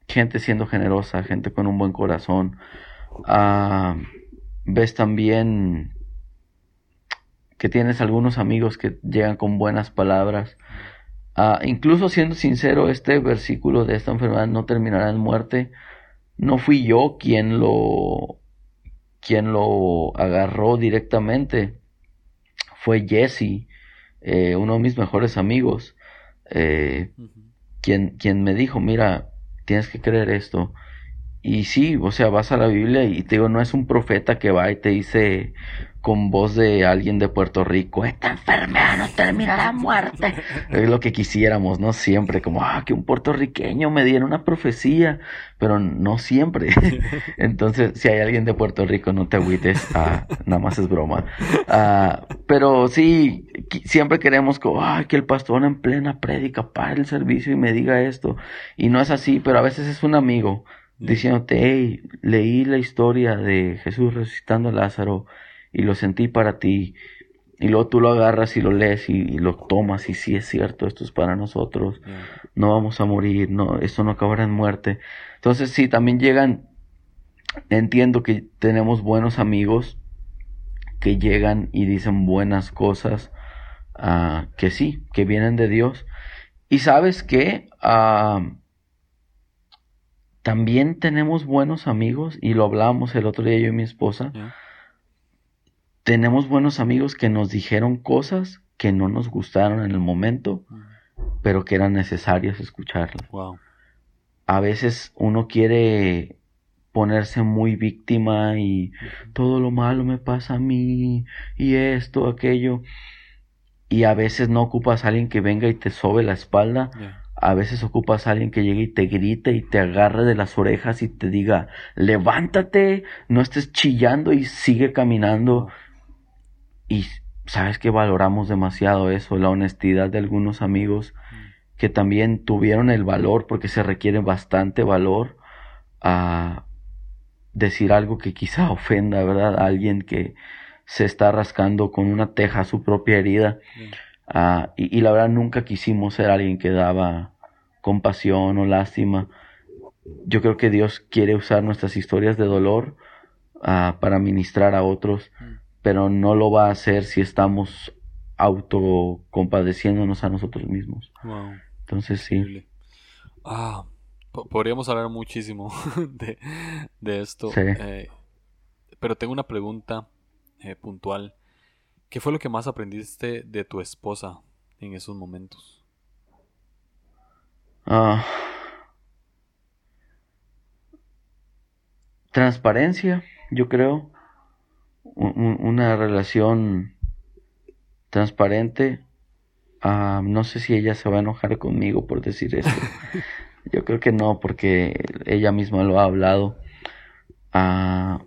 gente siendo generosa, gente con un buen corazón. Ah, ves también que tienes algunos amigos que llegan con buenas palabras. Ah, incluso siendo sincero, este versículo de esta enfermedad no terminará en muerte. No fui yo quien lo quien lo agarró directamente. Fue Jesse, eh, uno de mis mejores amigos, eh, quien, quien me dijo, mira, tienes que creer esto. Y sí, o sea, vas a la Biblia y te digo, no es un profeta que va y te dice, con voz de alguien de Puerto Rico, esta enfermedad no terminará muerte. es lo que quisiéramos, ¿no? Siempre, como, ah, que un puertorriqueño me diera una profecía, pero no siempre. Entonces, si hay alguien de Puerto Rico, no te agüites, ah, nada más es broma. Ah, pero sí, siempre queremos que, ah, que el pastor en plena prédica pare el servicio y me diga esto. Y no es así, pero a veces es un amigo diciéndote, hey, leí la historia de Jesús resucitando a Lázaro y lo sentí para ti. Y luego tú lo agarras y lo lees y, lo tomas y sí es cierto, esto es para nosotros, no vamos a morir, no, esto no acabará en muerte. Entonces sí, también llegan, entiendo que tenemos buenos amigos que llegan y dicen buenas cosas, uh, que sí, que vienen de Dios. Y sabes que uh, también tenemos buenos amigos, y lo hablábamos el otro día yo y mi esposa, tenemos buenos amigos que nos dijeron cosas que no nos gustaron en el momento, pero que eran necesarias escucharlas. A veces uno quiere ponerse muy víctima y todo lo malo me pasa a mí y esto, aquello. Y a veces no ocupas a alguien que venga y te sobe la espalda. A veces ocupas a alguien que llegue y te grite y te agarre de las orejas y te diga, levántate, no estés chillando y sigue caminando. Y sabes que valoramos demasiado eso, la honestidad de algunos amigos que también tuvieron el valor, porque se requiere bastante valor a decir algo que quizá ofenda, ¿verdad? A alguien que se está rascando con una teja su propia herida. Ah, y, la verdad nunca quisimos ser alguien que daba compasión o lástima. Yo creo que Dios quiere usar nuestras historias de dolor ah, para ministrar a otros, mm. pero no lo va a hacer si estamos autocompadeciéndonos a nosotros mismos. Entonces sí. Ah, podríamos hablar muchísimo de, esto. Eh, pero tengo una pregunta eh, puntual. ¿Qué fue lo que más aprendiste de tu esposa en esos momentos? Ah, transparencia, yo creo. una relación transparente. Ah, no sé si ella se va a enojar conmigo por decir eso. yo creo que no, porque ella misma lo ha hablado. Ah,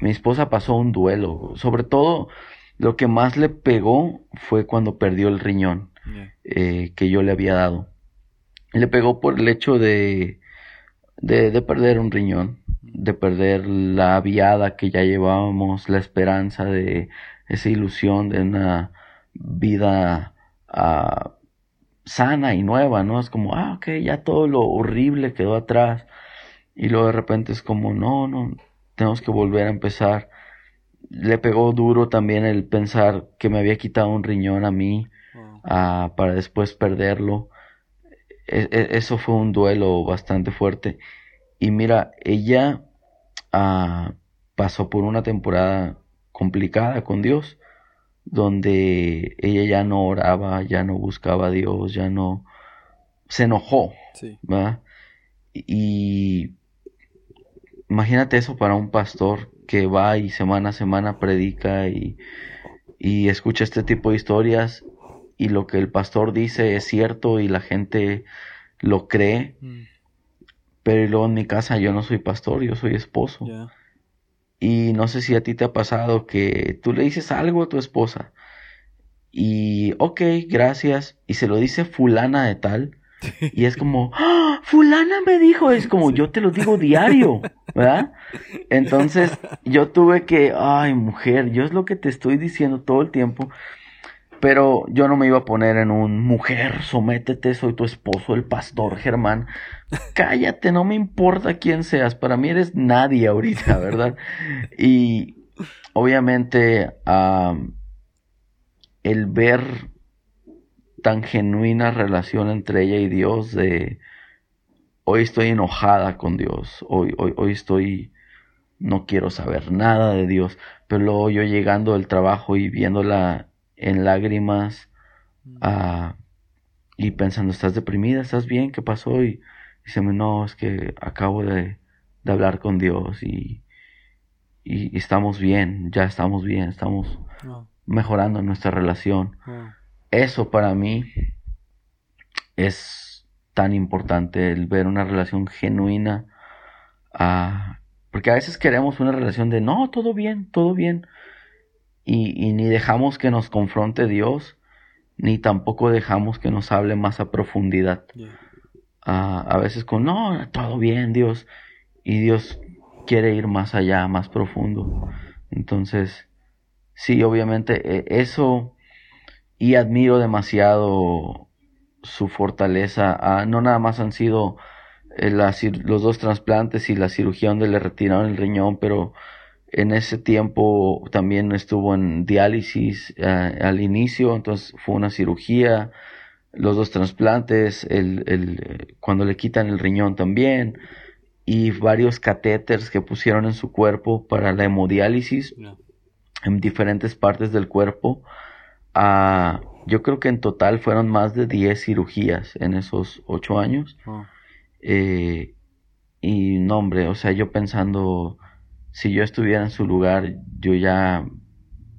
mi esposa pasó un duelo, sobre todo lo que más le pegó fue cuando perdió el riñón eh, que yo le había dado. Le pegó por el hecho de, de, perder un riñón, de perder la viada que ya llevábamos, la esperanza de esa ilusión de una vida ah, sana y nueva, ¿no? Es como, ah, ok, ya todo lo horrible quedó atrás. Y luego de repente es como, no, no, tenemos que volver a empezar le pegó duro también el pensar que me había quitado un riñón a mí para después perderlo. E, e, eso fue un duelo bastante fuerte. Y mira, ella ah, pasó por una temporada complicada con Dios, donde ella ya no oraba, ya no buscaba a Dios, ya no se enojó. Y imagínate eso para un pastor que va y semana a semana predica y, y escucha este tipo de historias y lo que el pastor dice es cierto y la gente lo cree. Mm. Pero luego en mi casa yo no soy pastor, yo soy esposo. Y no sé si a ti te ha pasado que tú le dices algo a tu esposa y, ok, gracias, y se lo dice fulana de tal, y es como, ¡Ah, fulana me dijo, es como yo te lo digo diario, ¿verdad? Entonces yo tuve que, ay mujer, yo es lo que te estoy diciendo todo el tiempo, pero yo no me iba a poner en un mujer, sométete, soy tu esposo, el pastor Germán. Cállate, no me importa quién seas, para mí eres nadie ahorita, ¿verdad? Y obviamente el ver tan genuina relación entre ella y Dios de hoy estoy enojada con Dios, hoy, hoy, hoy estoy, no quiero saber nada de Dios, pero luego yo llegando del trabajo y viéndola en lágrimas uh, y pensando, ¿estás deprimida? ¿Estás bien? ¿Qué pasó? Y dice, no, es que acabo de, de hablar con Dios y, y, estamos bien, ya estamos bien, estamos mejorando nuestra relación eso para mí es tan importante, el ver una relación genuina. Ah, porque a veces queremos una relación de, no, todo bien, todo bien. Y, ni dejamos que nos confronte Dios, ni tampoco dejamos que nos hable más a profundidad. Ah, a veces con, no, todo bien, Dios. Y Dios quiere ir más allá, más profundo. Entonces, sí, obviamente, e, eso y admiro demasiado su fortaleza. Ah, no nada más han sido eh, los dos trasplantes y la cirugía donde le retiraron el riñón, pero en ese tiempo también estuvo en diálisis eh, al inicio, entonces fue una cirugía, los dos trasplantes, el, el, cuando le quitan el riñón también, y varios catéteres que pusieron en su cuerpo para la hemodiálisis en diferentes partes del cuerpo yo creo que en total fueron más de 10 cirugías en esos 8 años. Eh, y no, hombre, o sea, yo pensando, si yo estuviera en su lugar, yo ya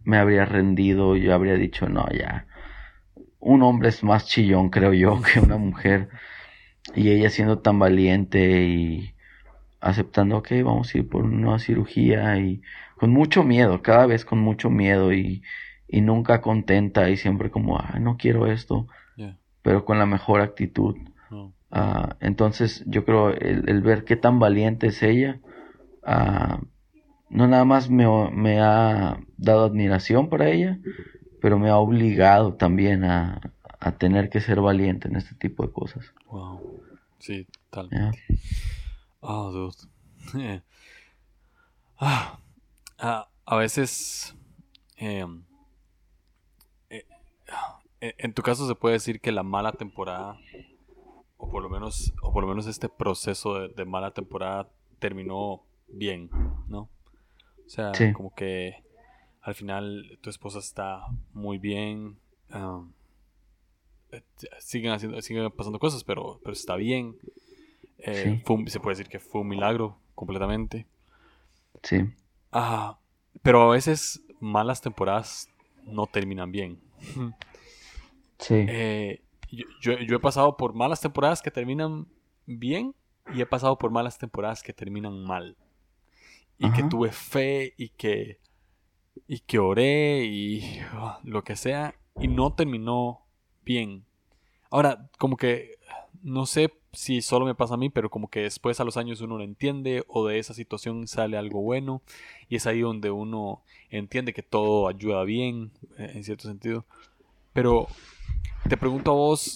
me habría rendido, yo habría dicho, no, ya. Un hombre es más chillón, creo yo, que una mujer. Y ella siendo tan valiente y aceptando, ok, vamos a ir por una cirugía y con mucho miedo, cada vez con mucho miedo y y nunca contenta y siempre como, ah, no quiero esto, pero con la mejor actitud. Oh. Ah, entonces yo creo el, ver qué tan valiente es ella, ah, no nada más me, me, ha dado admiración para ella, pero me ha obligado también a, tener que ser valiente en este tipo de cosas. Wow. Sí, totalmente. Oh, dude. ah, a veces em, eh, en tu caso se puede decir que la mala temporada o por lo menos o por lo menos este proceso de, mala temporada terminó bien, ¿no? O sea, como que al final tu esposa está muy bien. Eh, siguen haciendo, siguen pasando cosas, pero, pero está bien. se puede decir que fue un milagro completamente. Sí. Ah, pero a veces malas temporadas no terminan bien. Sí. Eh, yo, he pasado por malas temporadas que terminan bien y he pasado por malas temporadas que terminan mal. Y que tuve fe y que, y que oré y ah, lo que sea y no terminó bien. Ahora, como que no sé si solo me pasa a mí, pero como que después a los años uno lo entiende o de esa situación sale algo bueno y es ahí donde uno entiende que todo ayuda bien, eh, en cierto sentido. Pero te pregunto a vos,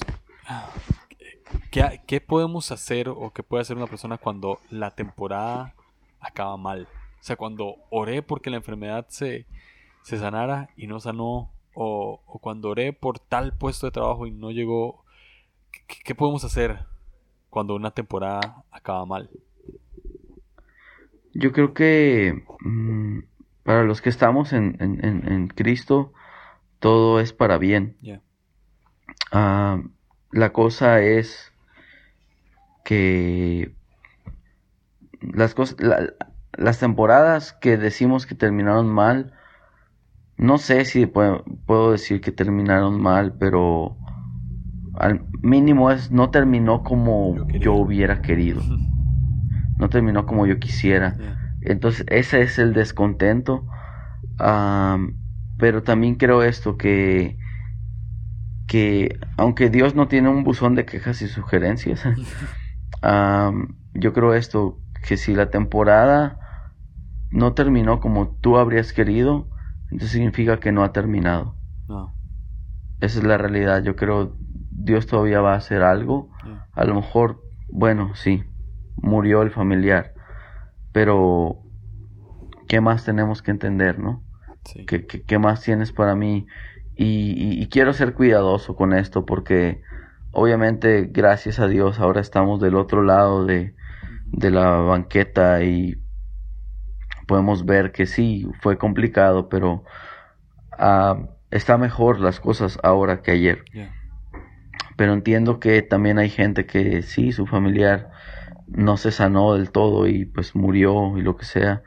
¿qué, ¿qué, podemos hacer o qué puede hacer una persona cuando la temporada acaba mal? O sea, cuando oré porque la enfermedad se, se sanara y no sanó, o, o, cuando oré por tal puesto de trabajo y no llegó, ¿qué, podemos hacer? cuando una temporada acaba mal? Yo creo que mm, para los que estamos en, Cristo, todo es para bien. Ah, la cosa es que las, cosas, las temporadas que decimos que terminaron mal, no sé si puedo decir que terminaron mal, pero al mínimo es no terminó como yo, hubiera querido. No terminó como yo quisiera. Entonces ese es el descontento. Pero también creo esto que que aunque Dios no tiene un buzón de quejas y sugerencias, yo creo esto que si la temporada no terminó como tú habrías querido, entonces significa que no ha terminado. Esa es la realidad. Yo creo Dios todavía va a hacer algo. A lo mejor, bueno, sí, murió el familiar, pero ¿qué más tenemos que entender, no? ¿Qué, más tienes para mí? Y, quiero ser cuidadoso con esto porque obviamente gracias a Dios ahora estamos del otro lado de, la banqueta y podemos ver que sí, fue complicado, pero uh, está mejor las cosas ahora que ayer pero entiendo que también hay gente que sí, su familiar no se sanó del todo y pues murió y lo que sea.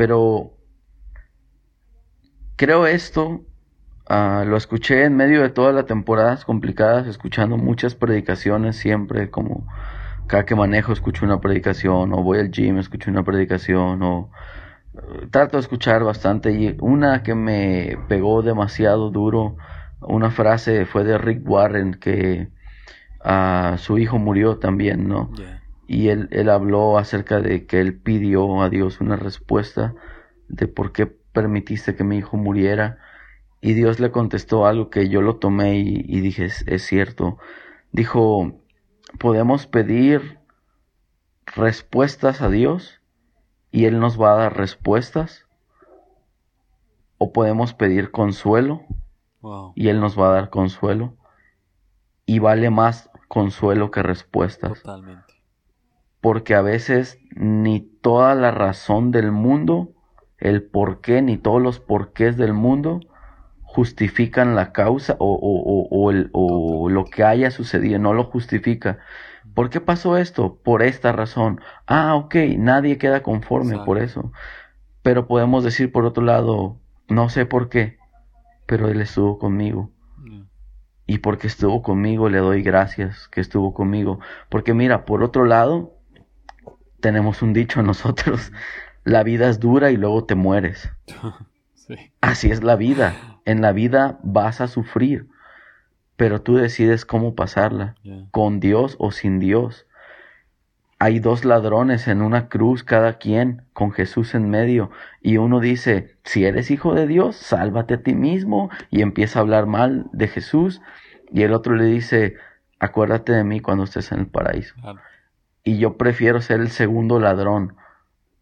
Pero creo esto, ah, lo escuché en medio de todas las temporadas complicadas, escuchando muchas predicaciones siempre, como cada que manejo escucho una predicación, o voy al gym escucho una predicación, o eh, trato de escuchar bastante y una que me pegó demasiado duro una frase fue de Rick Warren que a su hijo murió también, ¿no? Y él, él habló acerca de que él pidió a Dios una respuesta de por qué permitiste que mi hijo muriera. Y Dios le contestó algo que yo lo tomé y, dije, es, es, cierto. Dijo, podemos pedir respuestas a Dios y Él nos va a dar respuestas. O podemos pedir consuelo y Él nos va a dar consuelo. Y vale más consuelo que respuestas. Totalmente. Porque a veces ni toda la razón del mundo, el por qué, ni todos los porqués del mundo justifican la causa o, o, o, el, o lo que haya sucedido, no lo justifica. ¿Por qué pasó esto? Por esta razón. Ah, ok, nadie queda conforme por eso. Pero podemos decir por otro lado, no sé por qué, pero Él estuvo conmigo. Y porque estuvo conmigo, le doy gracias que estuvo conmigo. Porque mira, por otro lado, tenemos un dicho nosotros, la vida es dura y luego te mueres. Así es la vida. En la vida vas a sufrir, pero tú decides cómo pasarla, con Dios o sin Dios. hay dos ladrones en una cruz cada quien, con Jesús en medio, y uno dice, si eres hijo de Dios, sálvate a ti mismo, y empieza a hablar mal de Jesús, y el otro le dice, acuérdate de mí cuando estés en el paraíso. Y yo prefiero ser el segundo ladrón.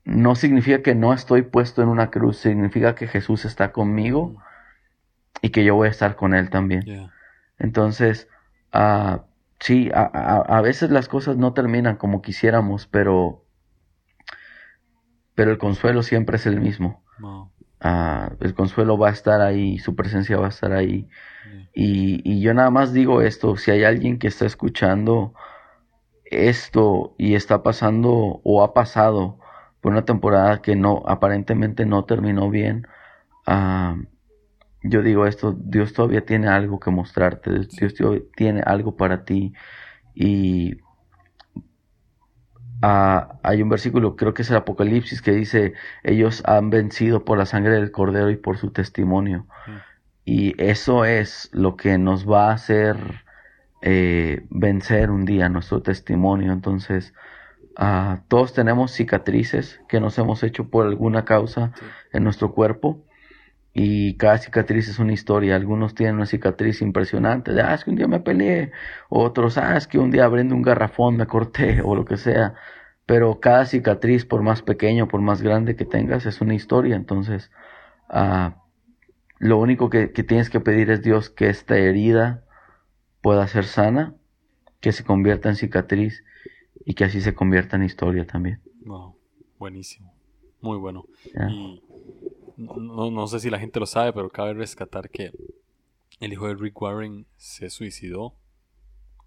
No significa que no estoy puesto en una cruz, significa que Jesús está conmigo y que yo voy a estar con él también. Entonces, uh, sí, a, a, veces las cosas no terminan como quisiéramos, pero, pero el consuelo siempre es el mismo. Ah, el consuelo va a estar ahí, su presencia va a estar ahí. Y, y, yo nada más digo esto, si hay alguien que está escuchando esto y está pasando o ha pasado por una temporada que no, aparentemente no terminó bien, uh, yo digo esto, Dios todavía tiene algo que mostrarte, Dios tiene algo para ti y ah, hay un versículo, creo que es el Apocalipsis, que dice, ellos han vencido por la sangre del cordero y por su testimonio. Mm. Y eso es lo que nos va a hacer eh, vencer un día nuestro testimonio. Entonces, ah, todos tenemos cicatrices que nos hemos hecho por alguna causa en nuestro cuerpo y cada cicatriz es una historia. Algunos tienen una cicatriz impresionante, de, ah, es que un día me peleé, otros, ah, es que un día abriendo un garrafón me corté, o lo que sea. Pero cada cicatriz, por más pequeño, por más grande que tengas, es una historia. Entonces, ah, lo único que, tienes que pedir es Dios que esta herida pueda ser sana, que se convierta en cicatriz y que así se convierta en historia también. Wow, buenísimo, muy bueno no, no sé si la gente lo sabe, pero cabe rescatar que el hijo de Rick Warren se suicidó.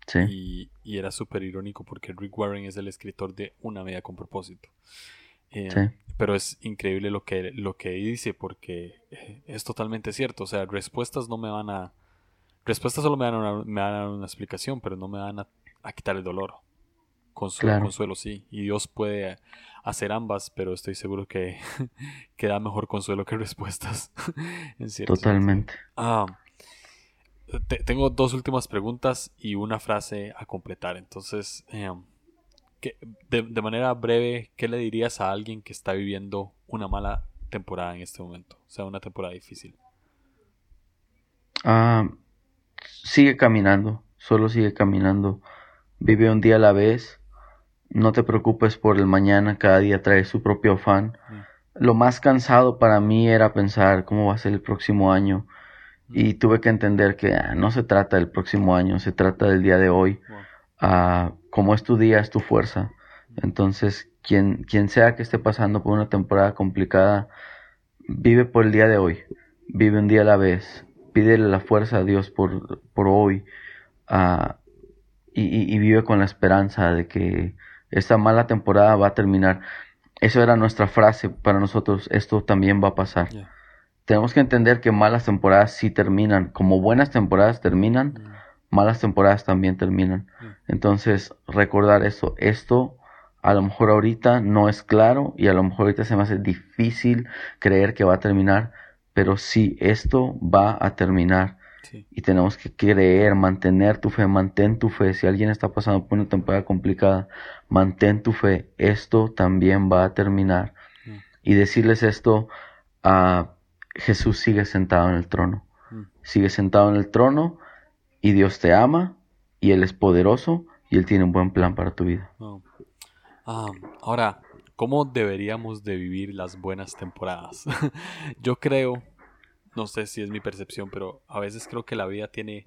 Sí. Y, era súper irónico porque Rick Warren es el escritor de Una vida con propósito. Eh, sí. Pero es increíble lo que, lo que dice porque eh, es totalmente cierto. O sea, respuestas no me van a... Respuestas solo me van a, me dar una explicación, pero no me van a, quitar el dolor. Consuelo, consuelo sí. Y Dios puede hacer ambas, pero estoy seguro que, que da mejor consuelo que respuestas. Totalmente. Ah, tengo dos últimas preguntas y una frase a completar. Entonces, em, de, manera breve, ¿qué le dirías a alguien que está viviendo una mala temporada en este momento? O sea, una temporada difícil. Ah, sigue caminando, solo sigue caminando. Vive un día a la vez no te preocupes por el mañana, cada día trae su propio afán. Mm. Lo más cansado para mí era pensar cómo va a ser el próximo año. Mm. Y tuve que entender que ah, no se trata del próximo año, se trata del día de hoy. Ah, como es tu día, es tu fuerza. Entonces, quien, quien sea que esté pasando por una temporada complicada, vive por el día de hoy. Vive un día a la vez. Pídele la fuerza a Dios por, por hoy. Ah, y, y, vive con la esperanza de que esta mala temporada va a terminar. Eso era nuestra frase para nosotros, esto también va a pasar. Tenemos que entender que malas temporadas sí terminan, como buenas temporadas terminan, malas temporadas también terminan. Entonces, recordar eso, esto a lo mejor ahorita no es claro y a lo mejor ahorita se me hace difícil creer que va a terminar, pero sí, esto va a terminar. Y tenemos que creer, mantener tu fe, mantén tu fe. Si alguien está pasando por una temporada complicada, mantén tu fe. Esto también va a terminar. Mm. Y decirles esto a Jesús sigue sentado en el trono. Mm. Sigue sentado en el trono y Dios te ama y Él es poderoso y Él tiene un buen plan para tu vida. Ah, ahora, ¿cómo deberíamos de vivir las buenas temporadas? Yo creo no sé si es mi percepción, pero a veces creo que la vida tiene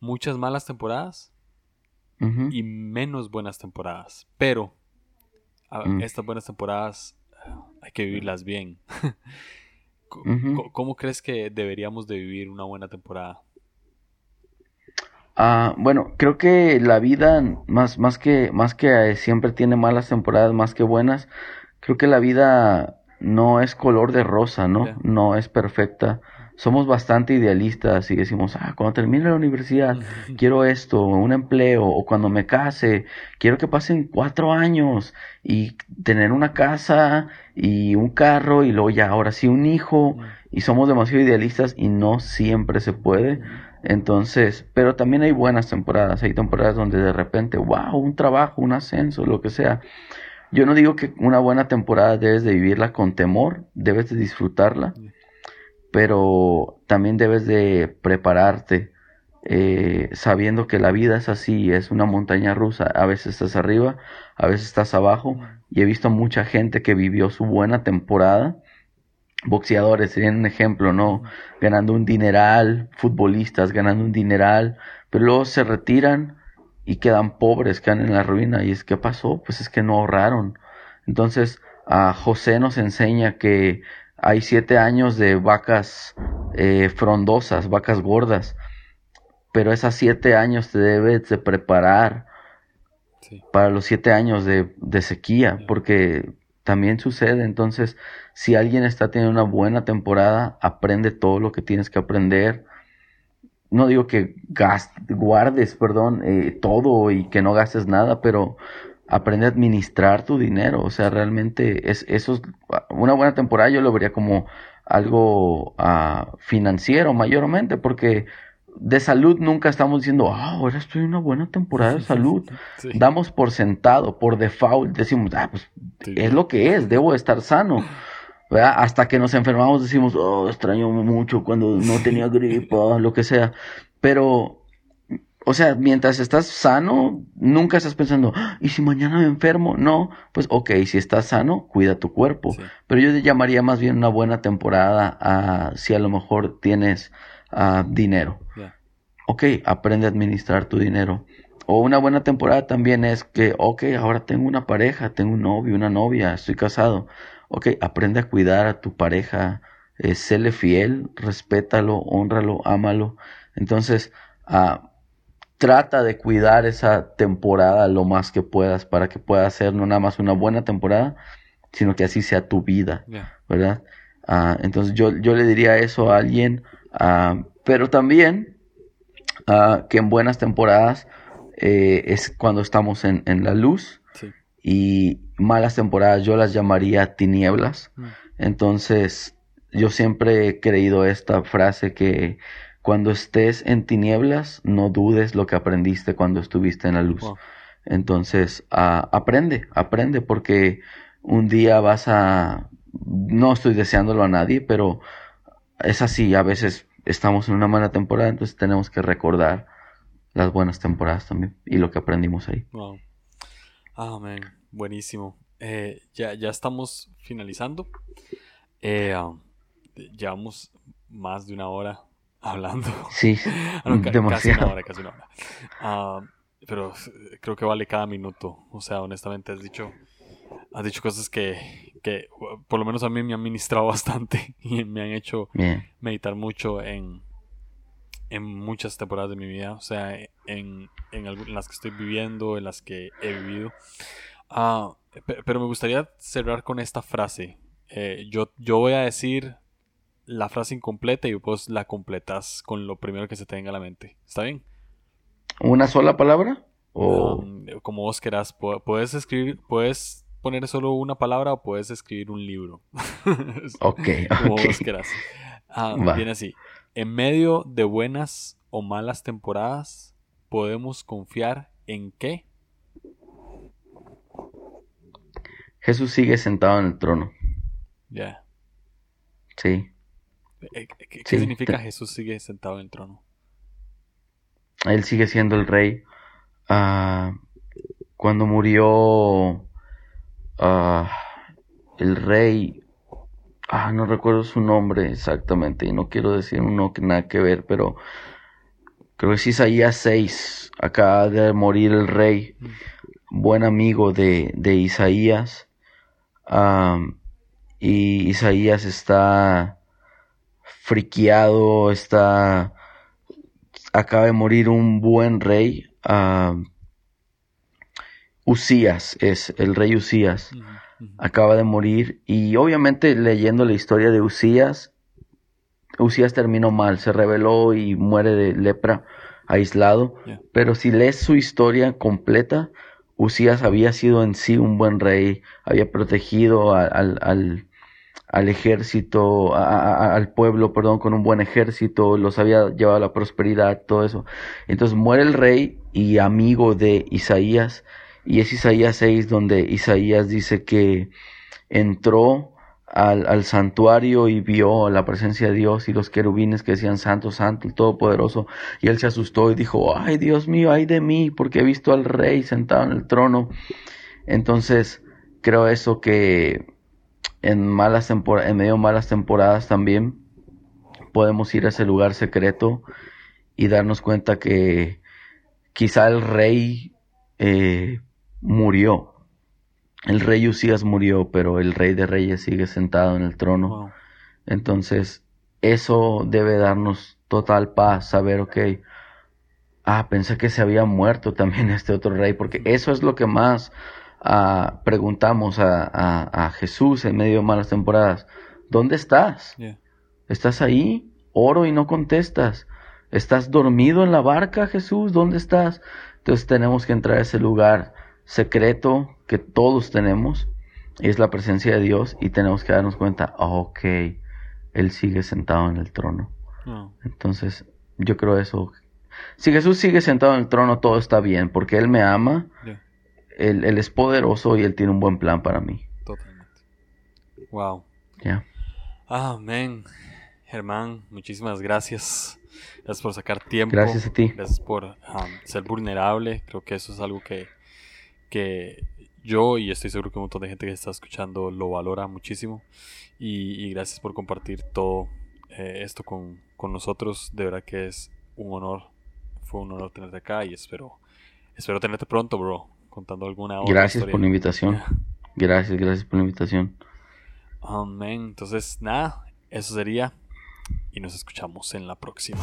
muchas malas temporadas y menos buenas temporadas. Pero mm. estas buenas temporadas hay que vivirlas bien. ¿Cómo, crees que deberíamos de vivir una buena temporada? Ah, bueno, creo que la vida, más, más que, más que siempre tiene malas temporadas, más que buenas, creo que la vida no es color de rosa, ¿no? No es perfecta. Somos bastante idealistas y decimos, ah, cuando termine la universidad, quiero esto, un empleo, o cuando me case, quiero que pasen cuatro años y tener una casa y un carro y luego ya, ahora sí un hijo, y somos demasiado idealistas y no siempre se puede. Entonces, pero también hay buenas temporadas, hay temporadas donde de repente, wow, un trabajo, un ascenso, lo que sea. Yo no digo que una buena temporada debes de vivirla con temor, debes de disfrutarla, pero también debes de prepararte eh, sabiendo que la vida es así, es una montaña rusa, a veces estás arriba, a veces estás abajo, y he visto mucha gente que vivió su buena temporada, boxeadores serían un ejemplo, ¿no? Ganando un dineral, futbolistas ganando un dineral, pero luego se retiran y quedan pobres, quedan en la ruina, y es que pasó, pues es que no ahorraron. Entonces, a José nos enseña que hay siete años de vacas eh, frondosas, vacas gordas, pero esas siete años te debes de preparar para los siete años de, sequía, porque también sucede. Entonces, si alguien está teniendo una buena temporada, aprende todo lo que tienes que aprender. No digo que guardes, perdón, eh, todo y que no gastes nada, pero aprende a administrar tu dinero. O sea, realmente es eso es una buena temporada. Yo lo vería como algo ah, financiero mayormente, porque de salud nunca estamos diciendo, ah, ahora estoy en una buena temporada de salud. Damos por sentado, por default, decimos, ah, pues es lo que es, debo estar sano. Hasta que nos enfermamos decimos, oh, extraño mucho cuando no tenía gripa, lo que sea. Pero, o sea, mientras estás sano, nunca estás pensando, ah, ¿y si mañana me enfermo? No, pues ok, si estás sano, cuida tu cuerpo. Pero yo llamaría más bien una buena temporada a si a lo mejor tienes uh, dinero. Ok, aprende a administrar tu dinero. O una buena temporada también es que, ok, ahora tengo una pareja, tengo un novio, una novia, estoy casado. Ok, aprende a cuidar a tu pareja, eh, séle fiel, respétalo, honralo, ámalo. Entonces, uh, trata de cuidar esa temporada lo más que puedas para que pueda ser no nada más una buena temporada, sino que así sea tu vida, ¿verdad? Uh, entonces yo, yo le diría eso a alguien Ah, pero también uh, que en buenas temporadas eh, es cuando estamos en, en la luz y malas temporadas yo las llamaría tinieblas. Mm. Entonces yo siempre he creído esta frase que cuando estés en tinieblas no dudes lo que aprendiste cuando estuviste en la luz. Entonces uh, aprende, aprende porque un día vas a... No estoy deseándolo a nadie, pero es así, a veces estamos en una mala temporada, entonces tenemos que recordar las buenas temporadas también y lo que aprendimos ahí. Wow. Amén. buenísimo. Eh, ya, ya estamos finalizando. Eh, um, llevamos más de una hora hablando. Sí, demasiado. Casi una hora, casi una hora. Ah, pero creo que vale cada minuto. O sea, honestamente has dicho, has dicho cosas que, que por lo menos a mí me han ministrado bastante y me han hecho meditar mucho en, en muchas temporadas de mi vida, o sea, en, en, las que estoy viviendo, en las que he vivido. Ah, pero me gustaría cerrar con esta frase. Eh, yo, yo voy a decir la frase incompleta y vos la completas con lo primero que se tenga a la mente. ¿Está bien? ¿Una sola palabra? O... como vos querás. Puedes escribir, puedes poner solo una palabra o puedes escribir un libro. ok, Como vos quieras. Ah, viene así. En medio de buenas o malas temporadas, podemos confiar en qué? Jesús sigue sentado en el trono. Ya. Sí. Eh, ¿Qué, significa Jesús sigue sentado en el trono? Él sigue siendo el rey. Ah, cuando murió Ah, el rey, ah, no recuerdo su nombre exactamente y no quiero decir uno que nada que ver, pero creo que es Isaías 6, acaba de morir el rey, buen amigo de, Isaías, y Isaías está friqueado, está, acaba de morir un buen rey, Usías es, el rey Usías, acaba de morir y obviamente leyendo la historia de Usías, Usías terminó mal, se rebeló y muere de lepra aislado, pero si lees su historia completa, Usías había sido en sí un buen rey, había protegido al, al ejército, al pueblo, perdón, con un buen ejército, los había llevado a la prosperidad, todo eso. Entonces muere el rey y amigo de Isaías, y es Isaías 6 donde Isaías dice que entró al, al, santuario y vio la presencia de Dios y los querubines que decían Santo, Santo, el Todopoderoso, y él se asustó y dijo, ay Dios mío, ay de mí, porque he visto al rey sentado en el trono. Entonces, creo eso que en malas en medio de malas temporadas también podemos ir a ese lugar secreto y darnos cuenta que quizá el rey eh, murió. El rey Usías murió, pero el rey de reyes sigue sentado en el trono. Entonces, eso debe darnos total paz, saber, ok, ah, pensé que se había muerto también este otro rey, porque eso es lo que más preguntamos a, Jesús en medio de malas temporadas, ¿dónde estás? ¿Estás ahí? Oro y no contestas. ¿Estás dormido en la barca, Jesús? ¿Dónde estás? Entonces tenemos que entrar a ese lugar secreto que todos tenemos, es la presencia de Dios, y tenemos que darnos cuenta, ok, Él sigue sentado en el trono. Entonces, yo creo eso. Si Jesús sigue sentado en el trono, todo está bien, porque Él me ama él, es poderoso y Él tiene un buen plan para mí. Totalmente. Wow. Ya. Amén. Germán, muchísimas gracias. Gracias por sacar tiempo. Gracias a ti. Gracias por um, ser vulnerable. Creo que eso es algo que, que yo y estoy seguro que un montón de gente que está escuchando lo valora muchísimo. Y, gracias por compartir todo eh, esto con, con, nosotros. De verdad que es un honor. Fue un honor tenerte acá y espero, espero tenerte pronto, bro. Contando alguna otra Gracias por la invitación. Gracias, gracias por la invitación. Amén. Entonces, nada, eso sería. Y nos escuchamos en la próxima.